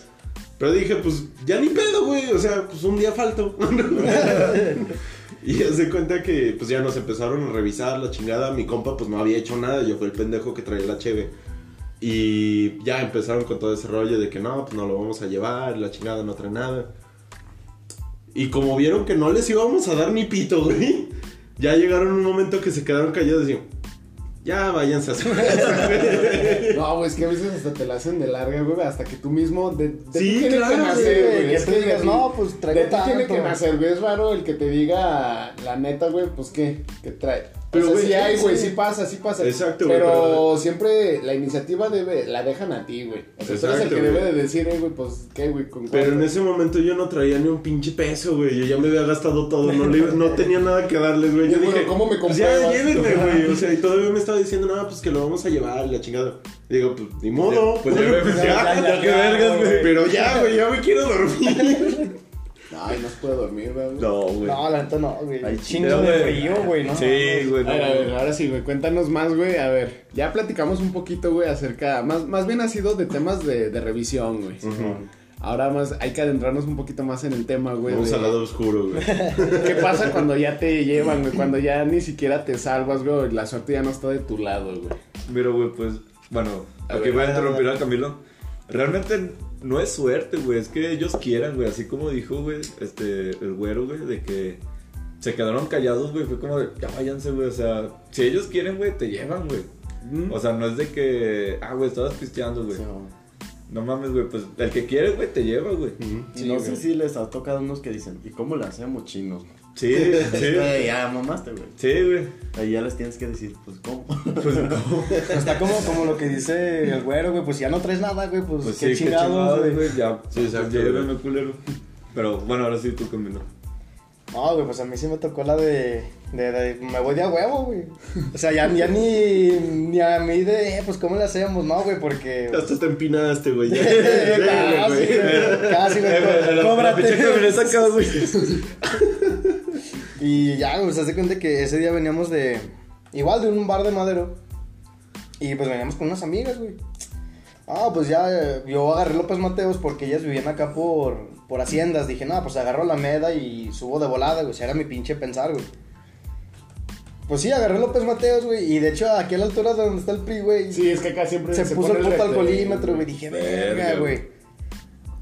Pero dije, pues ya ni pedo, güey. O sea, pues un día falto. y ya se cuenta que pues ya nos empezaron a revisar la chingada. Mi compa pues no había hecho nada. Yo fui el pendejo que traía la cheve. Y ya empezaron con todo ese rollo de que no, pues no lo vamos a llevar. La chingada no trae nada. Y como vieron que no les íbamos a dar ni pito, güey. Ya llegaron un momento que se quedaron callados y decían, ya váyanse a su casa, güey. No, güey, es que a veces hasta te la hacen de larga, güey, hasta que tú mismo de, de Sí, ti tiene claro, que nacer, güey, que Es que digas, no, pues, traigo De ti tiene tanto. que nacer, güey. Es raro el que te diga la neta, güey, pues qué, que trae. Pero, Pero, o sea, güey, sí hay, güey, sí. sí pasa, sí pasa. Exacto, güey, Pero, pero- siempre la iniciativa debe, la dejan a ti, güey. O sea, tú eres el que güey. debe de decir, eh, güey, pues qué, güey, con Pero en ese momento yo no traía ni un pinche peso, güey. Yo ya me había gastado todo. No, le, no tenía nada que darles, güey. Yo bueno, dije, ¿cómo me pues ya llévenme, güey. O sea, y todavía me estaba diciendo, no, pues que lo vamos a llevar, la chingada. Digo, pues ni modo. Pues ya, Pues ya, ya, ya, ya, qué ya, vergas, güey. güey. Pero ya, güey, ya me quiero dormir. Ay, no se puede dormir, güey. No, güey. No, la neta no, güey. Ay, Chingo de frío, güey, ¿no? Sí, güey. A ver, a ver, No, ahora sí, güey, cuéntanos más, güey. A ver, ya platicamos un poquito, güey, acerca, más, más bien ha sido de temas de, de revisión, güey. Ahora más, hay que adentrarnos un poquito más en el tema, güey. Vamos de- al lado oscuro, güey. ¿Qué pasa cuando ya te llevan, güey? Cuando ya ni siquiera te salvas, güey, la suerte ya no está de tu lado, güey. Mira, güey, pues, bueno, aquí voy a interrumpir a a Camilo. Realmente no es suerte, güey, es que ellos quieran, güey, así como dijo, güey, este, el güero, güey, de que se quedaron callados, güey, fue como de, ya váyanse, güey, o sea, si ellos quieren, güey, te llevan, güey. O sea, no es de que, ah, güey, estabas pisteando, güey. Sí, no. No mames, güey, pues el que quiere, güey, te lleva, güey. Y no sé si les ha tocado unos que dicen, ¿y cómo le hacemos chinos? Sí, sí, Güey, ya mamaste, güey. sí, güey. Ahí ya les tienes que decir, pues, ¿cómo? Pues, ¿cómo? Está como, como lo que dice el güero, güey, pues si ya no traes nada, güey, pues, Pues qué sí, qué chingados, güey. ya. Sí, exacto, pues, llévenme, culero. Pero bueno, ahora sí tú Camilo. No, güey, pues a mí sí me tocó la de, de, de- me voy de a huevo, güey. O sea, ya, ya ni, ni a mí de, eh, pues, ¿cómo le hacemos? No, güey, porque... Hasta te empinaste, güey. Ya. casi, güey. casi, güey, Eh, la- la cóbrate. acá, güey. Y ya, güey, se hace cuenta que ese día veníamos de. Igual de un bar de madero. Y pues veníamos con unas amigas, güey. Ah, pues ya eh, yo agarré López Mateos porque ellas vivían acá por, por Haciendas. Dije, no, pues agarro la meda y subo de volada, güey. O sea, era mi pinche pensar, güey. Pues sí, agarré López Mateos, güey. Y de hecho, aquí a la altura de donde está el PRI, güey. Sí, es que acá siempre se, puso el puto alcoholímetro, güey. Dije, verga, güey.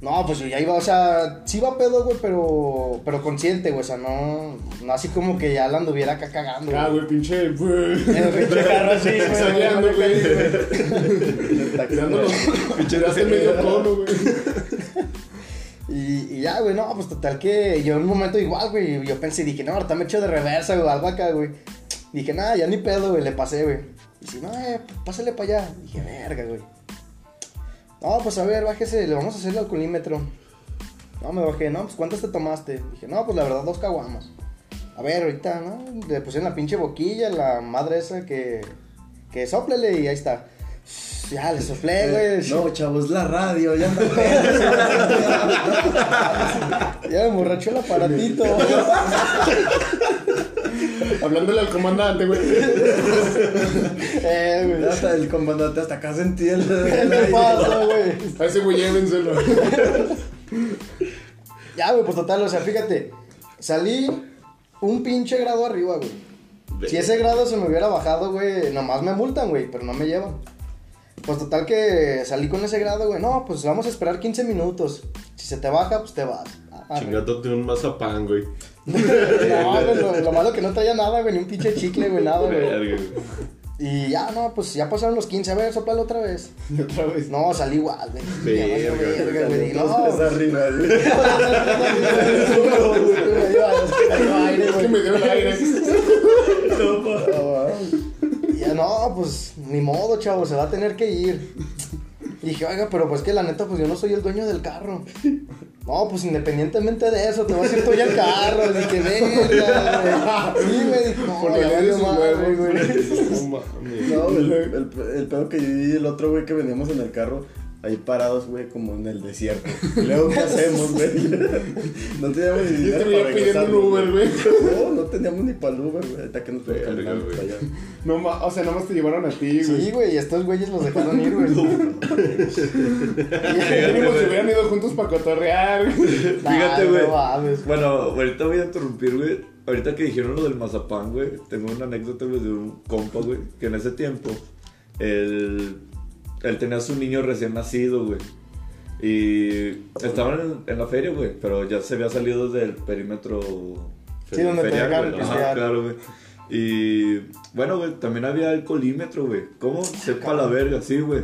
No, pues yo ya iba, o sea, sí iba pedo, güey, pero, pero consciente, güey. O sea, no, no así como que ya la anduviera acá cagando, Ah, güey, pinche. güey. En el pinche carro así, güey. Pinche de hace medio cono, güey. Y, y ya, güey, no, pues total que yo en un momento igual, güey, yo pensé, dije, no, ahorita me echo de reversa, güey, algo acá, güey. Dije, nada, ya ni pedo, güey, le pasé, güey. Y si no, eh, pásale para allá. Dije, verga, güey. No, pues a ver, bájese, le vamos a hacer el alcoholímetro. No, me bajé, no, pues ¿cuántas te tomaste? Dije, no, pues la verdad, dos caguamos. A ver, ahorita, ¿no? Le puse en la pinche boquilla, la madre esa que, que soplele y ahí está. Ya, le soplé, güey. No, chavos, la radio, ya anda. Ya me emborrachó el aparatito. Hablándole al comandante, güey. eh, güey. Hasta el comandante hasta acá sentí el... ¿Qué te pasa, güey? A ese güey llévenselo. Ya, güey, pues total, o sea, fíjate. Salí un pinche grado arriba, güey. Si ese grado se me hubiera bajado, güey, nomás me multan, güey, pero no me llevan. Pues total que salí con ese grado, güey. No, pues vamos a esperar 15 minutos. Si se te baja, pues te vas. Ah, Chingándote un mazapán, güey. No, güey, lo, lo malo que no traía nada, güey, ni un pinche chicle, güey, nada, güey. Y ya, no, pues ya pasaron los 15. A ver, soplalo otra vez. Y otra vez. No, salí igual, güey. Verga, güey. No, arriba, güey. Es que güey. me dio el aire. No, pues ni modo, chavo, se va a tener que ir. Y dije, oiga, pero pues que la neta, pues yo no soy el dueño del carro. No, pues independientemente de eso, te vas a ir tú ya al carro. Dije, verga, güey. Sí, me dijo, Por no, la ya ley de valió sus madre, güey. No, el, el, el pedo que yo y el otro güey que veníamos en el carro, ahí parados, güey, como en el desierto. Y luego, ¿qué hacemos, güey? No teníamos ni Yo dinero te veía para pidiendo un Uber, güey. No, no teníamos ni para el Uber, güey. Ahorita que nos fuimos caminando güey. para allá. No, o sea, nomás te llevaron a ti, güey. Sí, güey, y estos güeyes los dejaron ir, güey. Mínimo se hubieran ido juntos para cotorrear, güey. Fíjate, güey. no. Bueno, ahorita voy a interrumpir, güey. Ahorita que dijeron lo del mazapán, güey. Tengo una anécdota, güey, de un compa, güey. Que en ese tiempo, él, él tenía a su niño recién nacido, güey. Y estaban en, en la feria, güey. Pero ya se había salido del perímetro Sí, donde feria, güey. Ajá, claro, güey. Y bueno, güey, también había alcoholímetro, güey. ¿Cómo? Sepa la verga, sí, güey.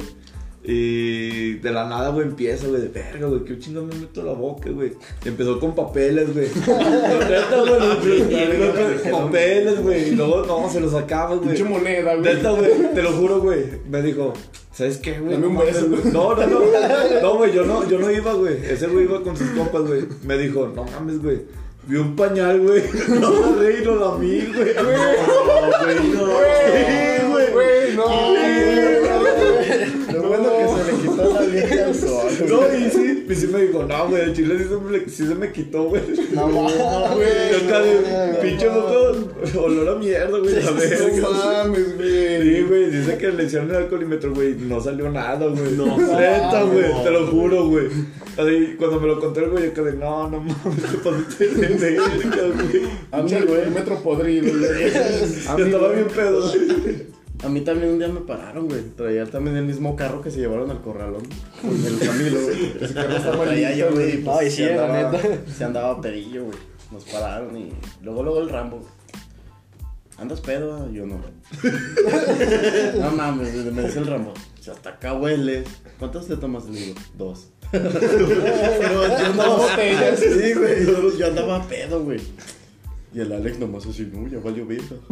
Y de la nada, güey, empieza, güey, de verga, güey, qué chingo me meto la boca, güey. Y empezó con papeles, güey. Neta, güey, papeles, güey. Y luego, no, se los sacaba, güey. Pinche moneda, güey. Neta, güey, te lo juro, güey. Me dijo, ¿sabes qué, güey? Dame un beso, güey. No, no, no. No, güey, yo no, yo no iba, güey. Ese güey iba con sus compas, güey. Me dijo, no mames, güey. Vi un pañal, güey. No, güey, no lo vi, güey. No, güey, no. Sí, güey. Güey, no. Bueno que se le quitó la vieja al sol. No, y sí, y sí me dijo, no, güey, el chile sí se me, sí se me quitó, güey. No, mames, Y acá de pinche boca, olor a mierda, güey, la verga. No mames, güey. Sí, güey, dice que le hicieron el alcoholímetro, güey, no salió nada, güey. No. Neta, güey, No. te lo juro, güey. Así, cuando me lo conté el güey, yo quedé, no, no mames, te pasaste de verga, güey. A mí, güey. metro podrido, güey. Yo estaba bien pedo. A mí también un día me pararon, güey. Traía también el mismo carro que se llevaron al corralón. Con el Camilo, güey. Ese carro está Traía yo, güey. pues, Ay, sí, se la andaba, neta. Se andaba pedillo, güey. Nos pararon y luego, luego el Rambo. ¿Andas pedo? Yo no. no mames, güey, me dice el Rambo. Si hasta acá hueles. ¿Cuántas te tomas? Le digo, dos. Pero yo andaba. Sí, güey. Yo, yo andaba pedo, güey. Y el Alex nomás así, no, ya valió vieja.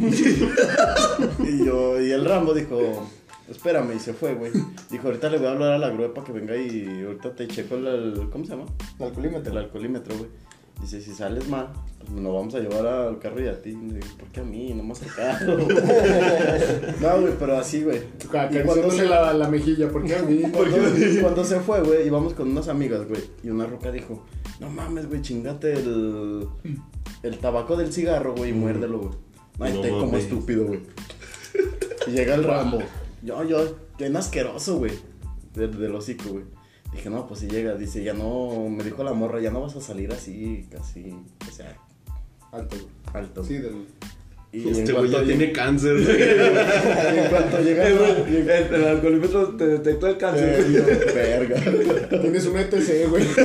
y yo, y el Rambo dijo, espérame, y se fue, güey. Dijo, ahorita le voy a hablar a la grúa para que venga y ahorita te checo el, el- ¿cómo se llama? El alcoholímetro. El alcoholímetro, güey. Dice, si sales mal, pues nos vamos a llevar al carro y a ti. Y digo, ¿por qué a mí? No más al carro. no, güey, pero así, güey. Acariciándose se- la, la mejilla, ¿por qué a mí? cuando, cuando se fue, güey, íbamos con unas amigas, güey. Y una roca dijo, no mames, güey, chingate el, el tabaco del cigarro, güey, y muérdelo, güey. Ay, No te como estúpido, güey. Y llega el Rambo. Yo, yo, bien asqueroso, güey. Del, del hocico, güey. Dije, no, pues si llega, dice, ya no, me dijo la morra, ya no vas a salir así, casi, o sea, Alto, alto. Sí, del... Y Este güey ya tiene cáncer, güey. en cuanto llega el, el, el alcoholímetro te detecta el cáncer. Eh, yo, verga. Tienes un ETC, güey.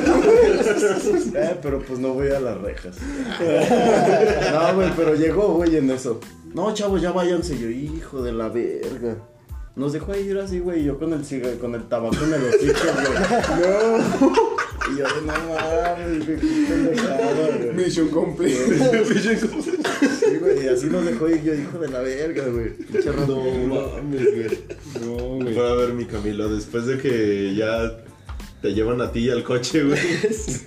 Eh, pero pues no voy a las rejas. No, güey, pero llegó, güey, en eso. No, chavos, ya váyanse. Yo, hijo de la verga. Nos dejó ir así, güey, y yo con el cigarro, con el tabaco en el hocico, güey. No. Y yo de no mames, güey, qué pendejada, güey. Misión completa. Sí, güey, y así nos dejó ir yo, hijo de la verga, güey. Pinche. No mames, güey. No, güey. Pero a ver, mi Camilo, después de que ya te llevan a ti y al coche, güey.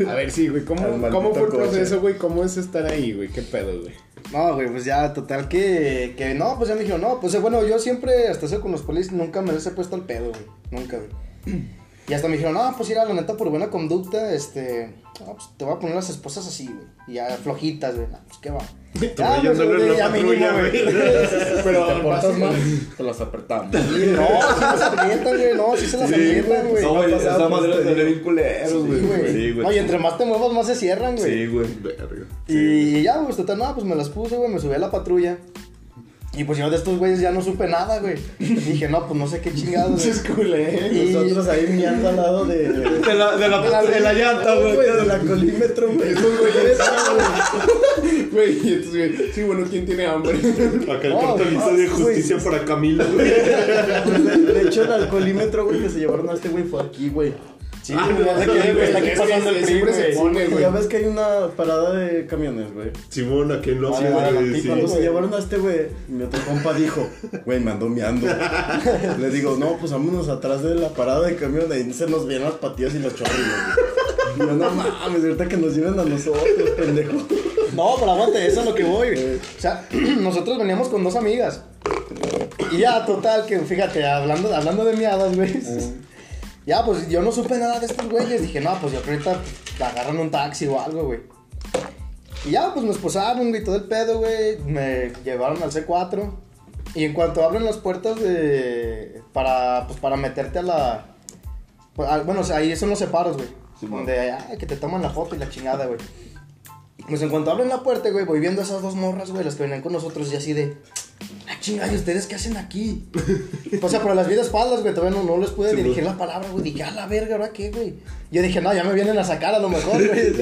A ver, sí, güey. ¿Cómo, ¿Cómo fue el proceso, güey? ¿Cómo es estar ahí, güey? ¿Qué pedo, güey? No, güey, pues ya, total que, que no, pues ya me dijeron, no, pues eh, bueno, yo siempre, hasta eso con los polis, nunca me les he puesto el pedo, güey, nunca, güey. Y hasta me dijeron, no, pues ir a la neta por buena conducta, este, no, pues te voy a poner las esposas así, güey, y ya flojitas, güey, no, pues qué va. Ya, pues, en la ya mínimo, patrulla, güey. Pero ¿Te portas mal? Te las apretamos. Sí, no, se las aprietan, güey, no, sí se las aprietan, güey. No, güey, esa madre este de día. bien culeros, güey. Sí, güey. Sí, No, y entre más te muevas, más se cierran, güey. Sí, güey. Verga. Y ya, pues total, no, pues me las puse, güey, me subí a la patrulla. Y pues yo de estos güeyes ya no supe nada, güey. Dije, no, pues no sé qué chingados. güey. Pinches culeros. Y- Nosotros ahí miando al lado de... De la, de la, de la llanta, güey. del alcoholímetro, güey. Estos güeyes. Güey, y estos güeyes. Sí, bueno, ¿quién tiene hambre? Acá el no, de justicia para Camilo, güey. De, de hecho, el alcoholímetro, güey, que se llevaron a este güey fue aquí, güey. Sí, Ah, sé que güey, está aquí pasando el siempre se pone, güey. Ya ves que hay una parada de camiones, güey. Simón, aquí en los güey. Cuando se llevaron a este güey, mi otro compa dijo, güey, me ando meando. Le digo, no, pues vámonos atrás de la parada de camión, ahí se nos vienen las patillas y los chorrillos, güey. Y yo, no mames, ahorita que nos lleven a nosotros, pendejo. No, pero aguante, eso es lo que voy. güey. O sea, nosotros veníamos con dos amigas. Y ya, total, que fíjate, hablando, hablando de miadas, güey. Ya, pues yo no supe nada de estos güeyes. Dije, no, pues yo creo que ahorita agarran un taxi o algo, güey. Y ya, pues me esposaron, güey, todo el pedo, güey. Me llevaron al C4. Y en cuanto abren las puertas de. para. pues para meterte a la. pues, a- bueno, o sea, ahí son los separos, güey. donde ay, que te toman la foto y la chingada, güey. Pues en cuanto abren la puerta, güey, voy viendo esas dos morras, güey, las que venían con nosotros y así de. Ah, chinga, ¿y ustedes qué hacen aquí? o sea, pero las vi de espaldas, güey, todavía no, no les pude Sí, dirigir la palabra, güey. Dije, a la verga, ¿ahora qué, güey? Yo dije, no, ya me vienen a sacar a lo mejor, güey.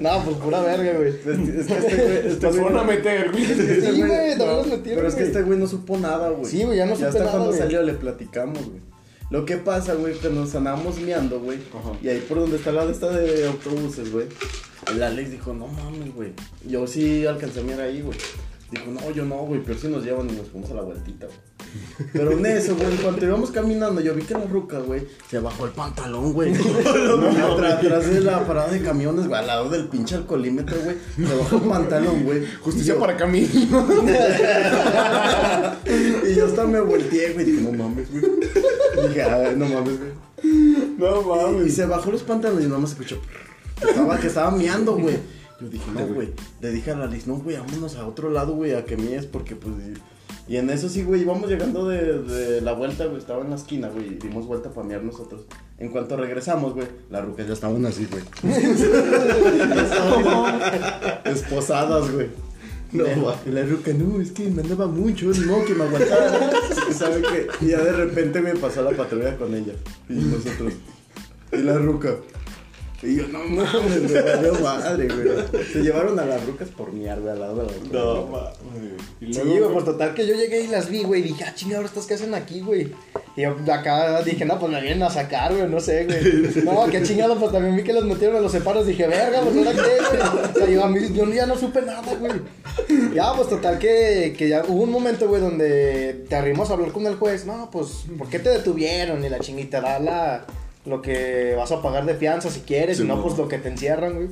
no, pues pura verga, güey. Es que, es que este güey. Este Nos güey van a meter, güey. este Sí, güey, también no, los metieron, Pero es que este güey no supo nada, güey. Sí, güey, ya no supe hasta nada, cuando güey. salió le platicamos, güey. Lo que pasa, güey, que nos andábamos miando, güey. Y ahí por donde está la de esta de autobuses, güey. El Alex dijo, no mames, güey. Yo sí alcancé a mirar ahí, güey. Dijo, no, yo no, güey, pero sí nos llevan y nos fuimos a la vueltita, güey. Pero en eso, güey, en cuanto íbamos caminando, yo vi que la ruca, güey, se bajó el pantalón, güey. Atrás, atrás de la parada de camiones, güey, al lado del pinche alcoholímetro, güey. Se bajó el pantalón, güey. Justicia yo- para Camilo. y yo hasta me volteé, güey. Dije, no mames, güey. Dije, "Ay, no mames, güey. No Y se bajó los pantalones y nada más escuchó. Que estaba, que estaba meando, güey. Yo dije, no, güey. Le dije a la Liz, no, güey, vámonos a otro lado, güey, a que mies, porque pues. Y, y en eso sí, güey, íbamos llegando de, de la vuelta, güey. Estaba en la esquina, güey, dimos vuelta para mear nosotros. En cuanto regresamos, güey, las rucas ya estaban así, güey. Esposadas, güey. No, Y la- va. y la ruca, no, es que me andaba mucho, no, que me sabe que, y ya de repente me pasó la patrulla con ella. Y nosotros. Y la ruca. Y yo, no mames, me valió madre, güey. Se llevaron a las rucas por güey, al lado de la ruca. No, mames. Sí, güey, pues total que yo llegué y las vi, güey. Y dije, ah, chingada, ¿estas qué hacen aquí, güey? Y yo acá dije, no, pues me vienen a sacar, güey, no sé, güey. No, qué chingado, pues también vi que los metieron a los separos. Dije, verga, pues ahora qué, güey. O sea, yo, a mí, yo ya no supe nada, güey. Ya, pues total que, que ya hubo un momento, güey, donde te arrimos a hablar con el juez. No, pues, ¿por qué te detuvieron? Y la chinguita da la, lo que vas a pagar de fianza si quieres, Sí, y no, pues lo que te encierran, güey.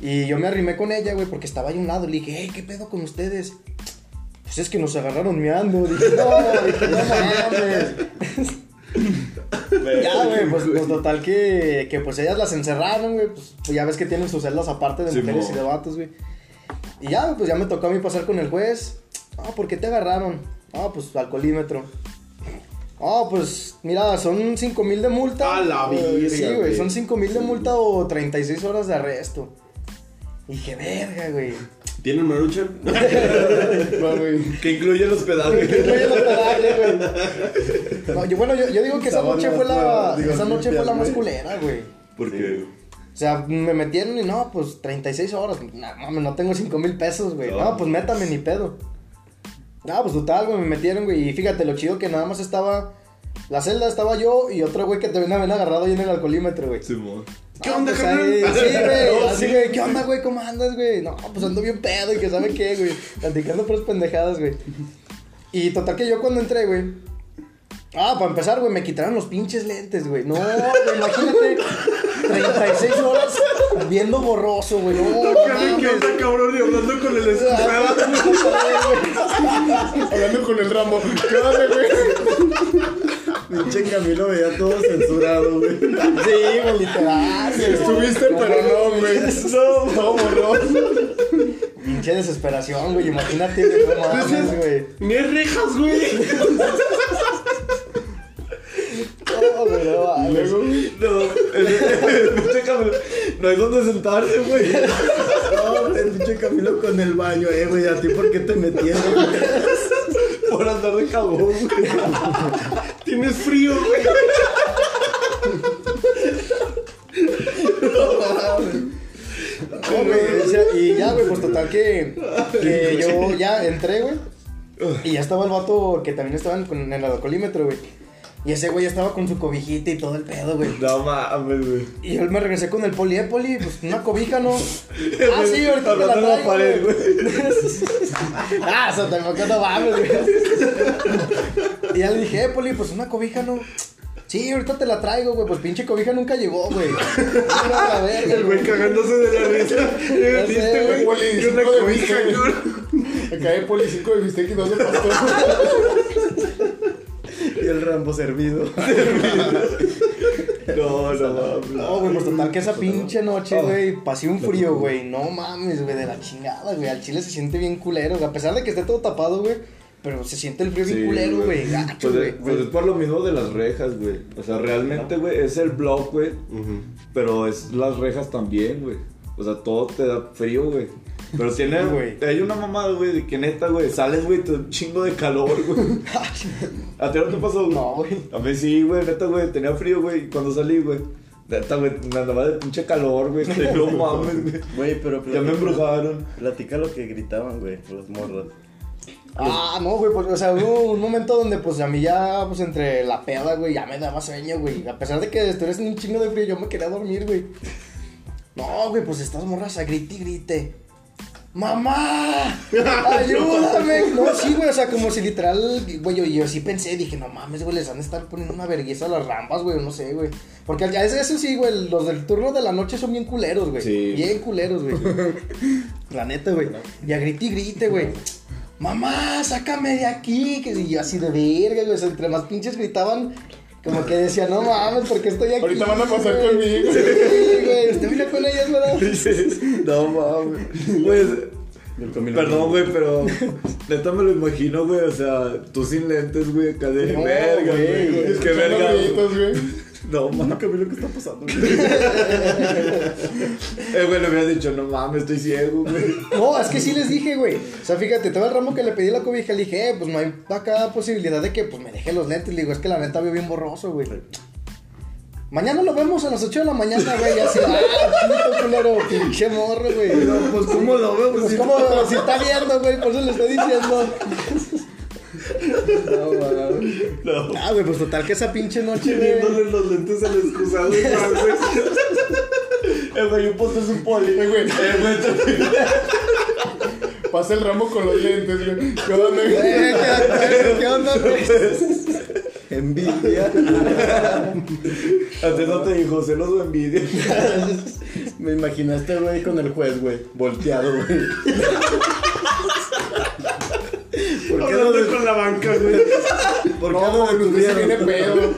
Y yo me arrimé con ella, güey, porque estaba ahí a un lado. Le dije, hey, ¿qué pedo con ustedes? Pues es que nos agarraron meando. Dije, no, dije, no mames. ya, güey, pues, pues, total que, que pues ellas las encerraron, güey. Pues, pues, ya ves que tienen sus celdas aparte de Sí, mujeres y de vatos, güey. Y ya, pues ya me tocó a mí pasar con el juez. Ah, ¿por qué te agarraron? Ah, pues alcoholímetro. Ah, pues mira, son 5 mil de multa. A la Eh, virga, Sí, güey, son 5 mil de multa o 36 horas de arresto. Y dije, verga, güey. ¿Tienen no, güey. Que incluye el hospedaje. Estoy en el hospedaje, güey. No, yo, bueno, yo, yo digo que esa noche fue la, digo, esa noche fue la más güey. culera, güey. Porque. O sea, me metieron y no, pues 36 horas. No, mames, no tengo 5 mil pesos, güey. No, pues métame ni pedo. No, pues total, güey, me metieron, güey. Y fíjate, lo chido que nada más estaba. La celda estaba yo y otro güey que también habían agarrado ahí en el alcoholímetro, güey. Simón. ¿Qué Ah, onda, pues, ahí- Sí, güey. No, así, sí. güey. ¿Qué onda, güey? ¿Cómo andas, güey? No, pues ando bien pedo y que sabe qué, güey. Platicando puras pendejadas, güey. Y total que yo cuando entré, güey. Ah, para empezar, güey, me quitaron los pinches lentes, güey. No, güey, imagínate. 36 horas viendo borroso, güey. No, no ¿Qué onda, cabrón? Y hablando con el escudero. Hablando con el ramo. ¿Qué onda, güey? Pinche Camilo veía todo censurado, güey. Sí, güey, literal. Estuviste, pero no, güey. No, no, borroso. Pinche desesperación, güey. Imagínate, güey, no mames, güey. Ni rejas, güey. No hay dónde sentarse, güey. No, el pinche Camilo con el baño, eh, güey. ¿A ti por qué te metieron, güey? Por andar de cagón, güey. Tienes frío, güey. No, güey, o sea, y ya, güey, pues total que, que yo ya entré, güey. Y ya estaba el vato que también estaba en, con- en el alcoholímetro, güey. Y ese güey ya estaba con su cobijita y todo el pedo, güey. No mames, güey. Y yo me regresé con el poli, eh, poli, pues una cobija, ¿no? ah, sí, ahorita te Hablando la en la traigo, pared, güey. ah, eso tampoco no mames, güey. y ya le dije, eh, poli, pues una cobija, ¿no? Sí, ahorita te la traigo, güey. Pues pinche cobija nunca llegó, güey. Mira la verga, El güey cagándose de la risa. ¿Viste, güey? Y una de cobija, cabrón. Acá hay poli 5 de bistec y dos de pastor. El Rambo servido. No, no mames. No, güey, pues total que esa pinche noche, güey, pasé un frío, güey. No mames, güey, de la chingada, güey. Al chile se siente bien culero, güey. A pesar de que esté todo tapado, güey. Pero se siente el frío bien Sí, culero, güey. Pues, Gacho, es- güey. pues es por lo mismo de las rejas, güey. O sea, realmente, güey, es el blog, güey. Pero es las rejas también, güey. O sea, todo te da frío, güey. Pero tiene, güey. hay una mamada, güey, de que neta, güey, sales, güey, te un chingo de calor, güey. ¿A ti no te pasó? güey? No, güey. A mí sí, güey, neta, güey, tenía frío, güey, y cuando salí, güey. Neta, güey, me andaba de pinche calor, güey, que no mames, güey. Güey, pero Ya me embrujaron. Platica lo que gritaban, güey, los morros. Ah, no, güey, pues, o sea, hubo un momento donde, pues, a mí ya, pues, entre la peda, güey, ya me daba sueño, güey. A pesar de que estuviera haciendo un chingo de frío, yo me quería dormir, güey. No, güey, pues, estas morras a grite y grite. ¡Mamá! ¡Ayúdame! No, sí, güey, o sea, como si literal, güey, yo, yo sí pensé, dije, no mames, güey, les van a estar poniendo una vergüenza a las rampas, güey, no sé, güey. Porque ya eso, eso sí, güey, los del turno de la noche son bien culeros, güey. Sí. Bien culeros, güey. La neta, güey. Y a grite y grite, güey. Mamá, sácame de aquí. Que yo así de verga, güey. O sea, entre más pinches gritaban, como que decía, no mames, ¿por qué estoy aquí? Ahorita van a pasar güey?" conmigo. Sí, güey. Usted vino con ellas, ¿verdad? No mames. Camilo. perdón, güey, pero neta me lo imagino, güey, o sea, tú sin lentes, güey, acá de No, verga, güey, güey. Es que Escuchando verga. güey. No No, mames. Camilo, ¿qué está pasando? Eh, güey, le había dicho, no mames, estoy ciego, güey. No, es que sí les dije, güey. O sea, fíjate, todo el ramo que le pedí la cobija, le dije, eh, pues no hay acá posibilidad de que pues me deje los lentes. Le digo, es que la neta veo bien borroso, güey. Mañana lo vemos a las 8 de la mañana, güey. Así, ah, puto culero, pinche morro, güey. pues, ¿cómo lo veo? Pues como si está viendo, güey, por eso le estoy diciendo. No, mames. No. Ah, güey, pues total que esa pinche noche, güey. Viéndole los lentes al excusado, güey. Eh, güey, un posto es un poli. Eh, güey. Eh, güey, te- Pasa el ramo con los lentes, güey. ¿Qué onda, Eh, güey? ¿qué, qué onda, güey? Envidia. Antes no te dijo celos o envidia. Me imaginaste, güey, con el juez, güey. Volteado, güey. ¿Por qué no con la banca, güey. ¿Por qué No, no usted se viene pedo.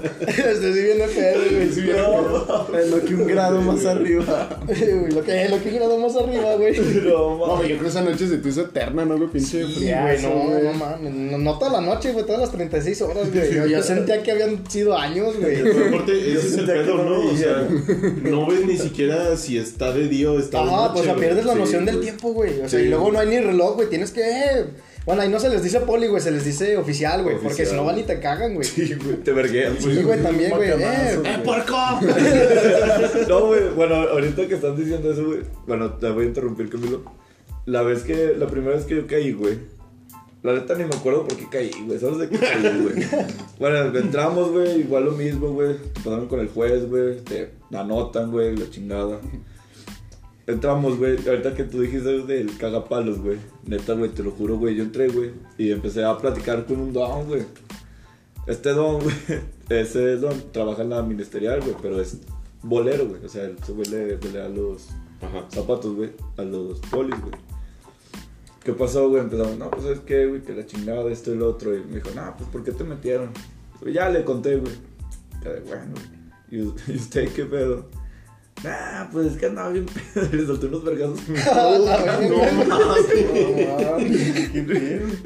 Sí viene pedo, güey. Sí viene pedo. En lo que un grado más arriba. Güey, Lo que, lo que grado más arriba, güey. No, No, güey, yo creo que esa noche se te hizo eterna, ¿no, güey? Pinche Sí, güey, no, güey. no mames. No, no toda la noche, güey, todas las 36 horas, güey. Yo, yo sentía que habían sido años, güey. Pero aparte, ese es el pedo, no ¿no? O sea, no ves ni siquiera si está de día o está de noche. pues o sea, pierdes la Sí, noción del tiempo, güey. O sea, Sí, y luego güey. no hay ni reloj, güey. Tienes que. Bueno, ahí no se les dice poli, güey, se les dice oficial, güey. Porque si no van y te cagan, güey. Sí, güey, te verguean, güey. Sí, güey, también, güey. Eh, eh, güey. No, güey, bueno, ahorita que están diciendo eso, güey. Bueno, te voy a interrumpir, Camilo. La vez que, la primera vez que yo caí, güey. La neta ni me acuerdo por qué caí, güey. ¿Sabes de qué caí, güey? Bueno, entramos, güey, igual lo mismo, güey. Pasaron con el juez, güey. Te anotan, güey, la chingada. Entramos, güey. Ahorita que tú dijiste del cagapalos, güey. Neta, güey, te lo juro, güey. Yo entré, güey. Y empecé a platicar con un don, güey. Este don, güey. Ese don trabaja en la ministerial, güey. Pero es bolero, güey. O sea, ese güey le, le da los Ajá. zapatos, güey. A los polis, güey. ¿Qué pasó, güey? Empezamos, no, pues es que, güey, que la chingada, esto y lo otro. Y me dijo, no, pues ¿por qué te metieron? Y ya le conté, güey. Quedé, bueno, güey. ¿Y u- ¿Y usted qué pedo? Nah, pues es que andaba bien pedo. Le solté unos vergazos.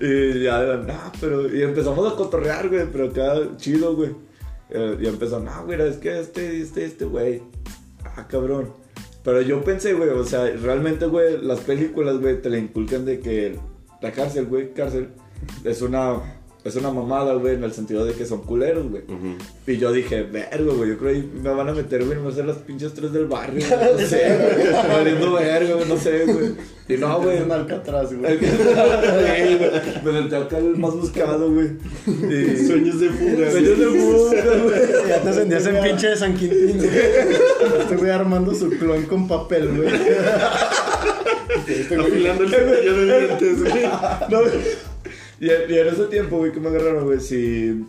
Y ya, nah, pero. Y empezamos a cotorrear, güey, pero acá chido, güey. Eh, y empezó, no, güey, es que este, este, este, güey. Ah, cabrón. Pero yo pensé, güey, o sea, realmente, güey, las películas, güey, te la inculcan de que la cárcel, güey, cárcel, es una. Es una mamada, güey, en el sentido de que son culeros, güey. Y yo dije, verga, güey, yo creo que ahí me van a meter, güey, no sé, las pinches tres del barrio, güey, no sé, güey, valiendo verga, güey, no sé, güey. Y no, güey. En Alcatraz, güey. Me senté acá el más buscado, güey. Y... Sueños de fuga. Sueños de fuga, güey. Ya te sentías en pinche de San Quintín, güey. Este güey armando su clon con papel, güey. Afilando el cepillo de dientes, güey. No, güey. Y, y en ese tiempo, güey, que me agarraron, güey, si...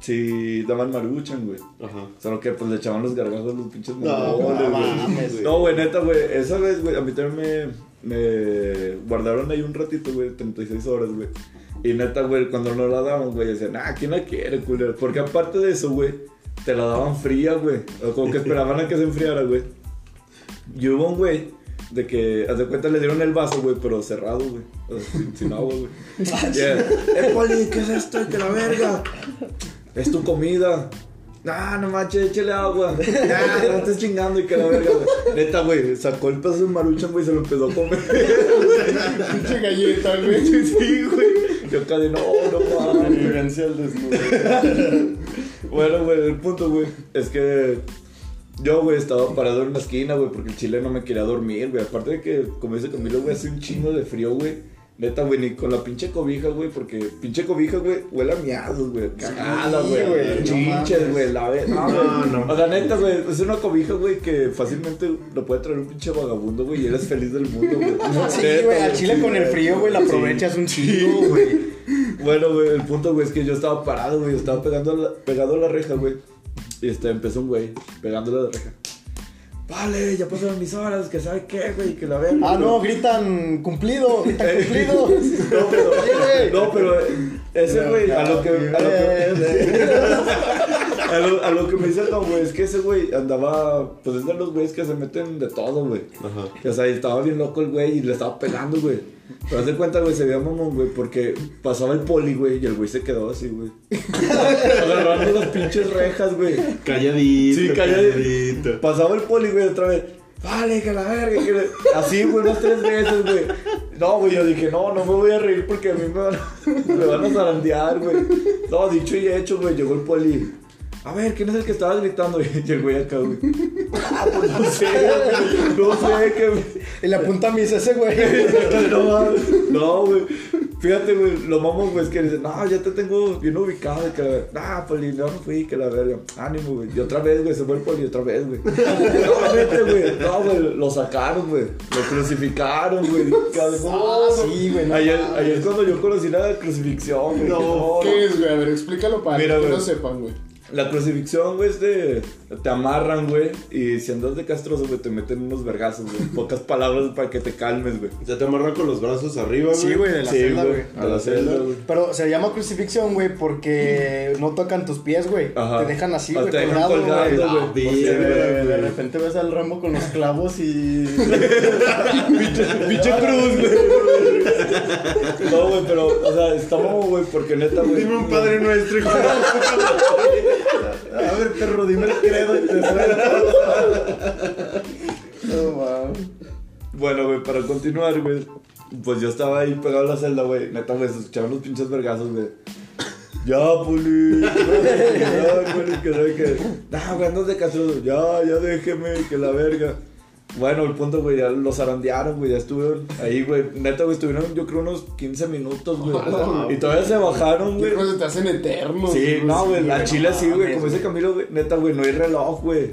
Si daban maruchan, güey. Ajá. Solo que pues le echaban los gargajos a los pinches No, güey. mames, No, güey, neta, güey. Esa vez, güey, a mí también me, me guardaron ahí un ratito, güey, 36 horas, güey. Y neta, güey, cuando no la daban, güey, decían, ah, ¿quién la quiere, culero? Porque aparte de eso, güey, te la daban fría, güey. O como que esperaban a que se enfriara, güey. Y hubo un güey de que, haz de cuenta, le dieron el vaso, güey, pero cerrado, güey. O sea, sin, sin agua, güey. Yeah. Eh, Poli, ¿qué es esto? ¡Que la verga! Es tu comida. Ah, no manches, échale agua. Ah, no estés chingando y que la verga, güey. Neta, güey, sacó el pedazo de maruchan, güey, y se lo empezó a comer. Pinche galleta, güey. sí, güey. Yo acá de no, no mames. Vivencia al desnudo. Bueno, güey, el punto, güey, es que yo, güey, estaba parado en una esquina, güey, porque el chile no me quería dormir, güey. Aparte de que, como dice Camilo, güey, hace un chingo de frío, güey. Neta, güey, ni con la pinche cobija, güey, porque pinche cobija, güey, huele a miados, güey. Cagada, güey, güey, no Chinches, güey, la ve. No, no. O sea, neta, güey, es una cobija, güey, que fácilmente lo puede traer un pinche vagabundo, güey, y eres feliz del mundo, güey. Sí, Neta, güey, al chile sí, con el frío, güey, la Sí. aprovechas un chingo, güey. Bueno, güey, el punto, güey, es que yo estaba parado, güey, estaba pegando la, pegado a la reja, güey. Y este, empezó un güey pegándole la reja. Vale, ya pasaron mis horas, que sabe qué, güey, que la ven. Ah, no, gritan cumplido, gritan cumplido. No, pero, no, pero ese güey, a lo que, a lo que, a lo, a lo que me dice no, güey, es que ese güey andaba, pues es de los güeyes que se meten de todo, güey. Ajá. O sea, y estaba bien loco el güey y le estaba pegando, güey. Pero haz de cuenta, güey, se veía mamón, güey, porque pasaba el poli, güey, y el güey se quedó así, güey. Agarrando las pinches rejas, güey. Calladito. Sí, calladito. Pasaba el poli, güey, otra vez. Vale, que la verga, que Así, güey, unas tres veces, güey. No, güey, yo dije, no, no me voy a reír porque a mí me van, a- me van a zarandear, güey. No, dicho y hecho, güey, llegó el poli. A ver, ¿quién es el que estaba gritando? Y el güey acá, güey. Ah, pues no sé, güey. No sé, que... Y le apunta a mis ese, güey. No, mames. no, güey. Fíjate, güey, lo mamón, güey, es que dicen, no, ya te tengo bien ubicado, y que la verga, nah, poli, no, no fui, que la verga, ánimo, güey, y otra vez, güey, se fue el poli, otra vez, güey, no, vete, güey, no, güey, lo sacaron, güey, lo crucificaron, güey, cabrón, Ah, sí, güey, no ayer, ayer es cuando yo conocí la crucifixión, güey, No, ¿qué es, güey? A ver, explícalo para Mira, que no sepan, güey. La crucifixión, güey, es de. Te amarran, güey. Y si andas de castroso, güey, te meten unos vergazos, güey. Pocas palabras para que te calmes, güey. Ya te amarran con los brazos arriba, güey. Sí, güey, de la Sí, celda, güey. güey. A la celda, güey. Pero se llama crucifixión, güey, porque no tocan tus pies, güey. Ajá. Te dejan así, güey, te dejan colgado, güey. güey. Ah, de repente ves al Rambo con los clavos y. Pinche cruz, güey. No, güey, pero, o sea, estamos, güey, porque neta, güey. Dime un padre nuestro, hijo. A ver, perro, dime el credo y te suelto. No mames. Bueno, güey, para continuar, güey. Pues yo estaba ahí pegado a la celda, güey. Neta, güey, se escuchaban los pinches vergazos, güey. Ya, puli. Ya, puli, que sabe que. Nah, güey, andas de. Ya, ya déjeme, que la verga. Bueno, el punto, güey, ya los zarandearon, güey, ya estuvieron ahí, güey. Neta, güey, estuvieron yo creo unos 15 minutos, güey. Y todavía se bajaron, güey. se te hacen eternos. Sí, no, güey, la chile sí, güey, como dice Camilo, güey, neta, güey, no hay reloj, güey.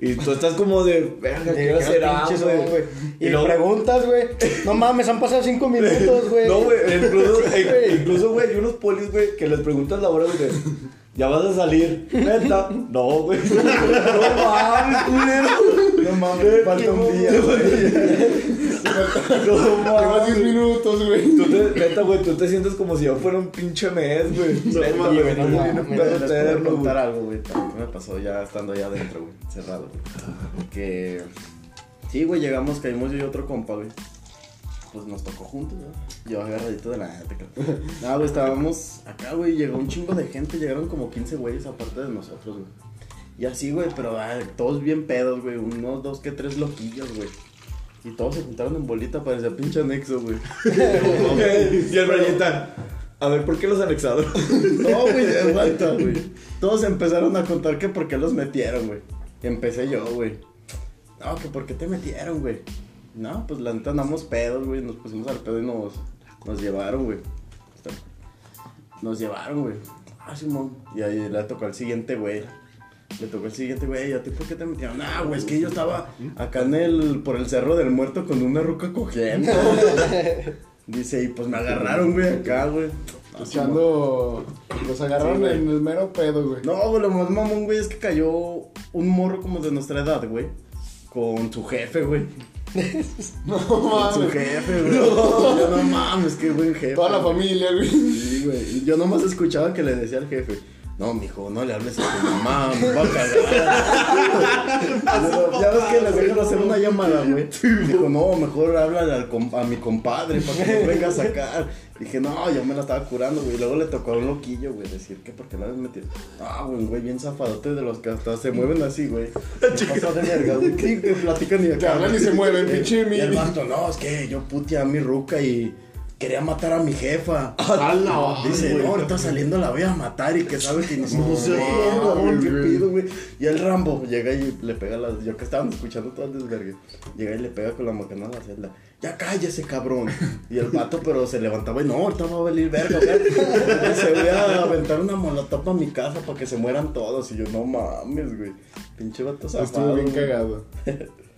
Y tú estás como de, verga, ¿qué hora será, güey? Y, Y preguntas, güey. No mames, han pasado cinco minutos, güey. No, güey, incluso, Sí, güey. incluso, güey, hay unos polis, güey, que les preguntas la hora, güey, de, ya vas a salir, neta, no, güey, no mames, culero, No mames, falta un día, güey. no Llevas 10 mames, minutos, güey. tú te, neta, güey, tú te sientes como si ya fuera un pinche mes, güey, neta, mames, güey, no no, mames, un puedo eterno, contar algo, güey, me pasó ya estando allá adentro, güey, cerrado, güey. Que. Sí, güey, llegamos, caímos yo y otro compa, güey. Pues nos tocó juntos, ¿no? Yo agarradito de la. No, güey, estábamos acá, güey, llegó un chingo de gente, llegaron como 15 güeyes aparte de nosotros, güey. Y así, güey, pero ah, todos bien pedos, güey, unos, dos, que tres loquillos, güey. Y todos se juntaron en bolita, parecía pinche anexo, güey. y el rayita, a ver, ¿por qué los anexados? No, güey, aguanta, güey. Todos empezaron a contar que por qué los metieron, güey. Empecé yo, güey. No, que por qué te metieron, güey. No, pues la neta andamos pedos, güey. Nos pusimos al pedo y nos, nos llevaron, güey. Nos llevaron, güey. Ah, Simón. Y ahí le tocó al siguiente, güey. Le tocó al siguiente, güey. ¿Y a ti por qué te metieron? Ah, güey, es que yo estaba acá en el, por el cerro del muerto con una ruca cogiendo. Dice, y pues me agarraron, güey, acá, güey. Simón. Echando. Los agarraron Sí, en el mero pedo, güey. No, güey, lo más mamón, güey, es que cayó un morro como de nuestra edad, güey. Con su jefe, güey. No Con su mames. jefe, güey. Yo no mames, qué buen jefe. Toda la familia, güey. Sí, güey. Yo nomás escuchaba que le decía al jefe. No, mijo, no le hables a tu mamá, me va a cagar. Ya ves que les dejan hacer una llamada, güey. Dijo, no, mejor háblale al a mi compadre para que nos venga a sacar. Dije, no, yo me la estaba curando, güey. Luego le tocó a un loquillo, güey, decir que porque la habías metido. Ah, güey, güey, bien zafadote de los que hasta se mueven así, güey. ¿Qué pasó de verga, güey? ¿Qué, que platican y acá? Que hablan y se mueven, pinche Y el mi- vato, no, es que yo puteé a mi ruca y quería matar a mi jefa. Ah, no, Dice, no, ahorita saliendo la voy a matar y que sabe que No, se pido, güey. Y el Rambo llega y le pega las. Yo que estaban escuchando todo el desvergue. Llega y le pega con la macana a la celda. Ya cállese, cabrón. Y el vato, pero se levantaba y no, ahorita va a venir verga, güey. Se voy a aventar una molotov a mi casa para que se mueran todos. Y yo, no mames, güey. Pinche vato zafado. Estuvo bien cagado.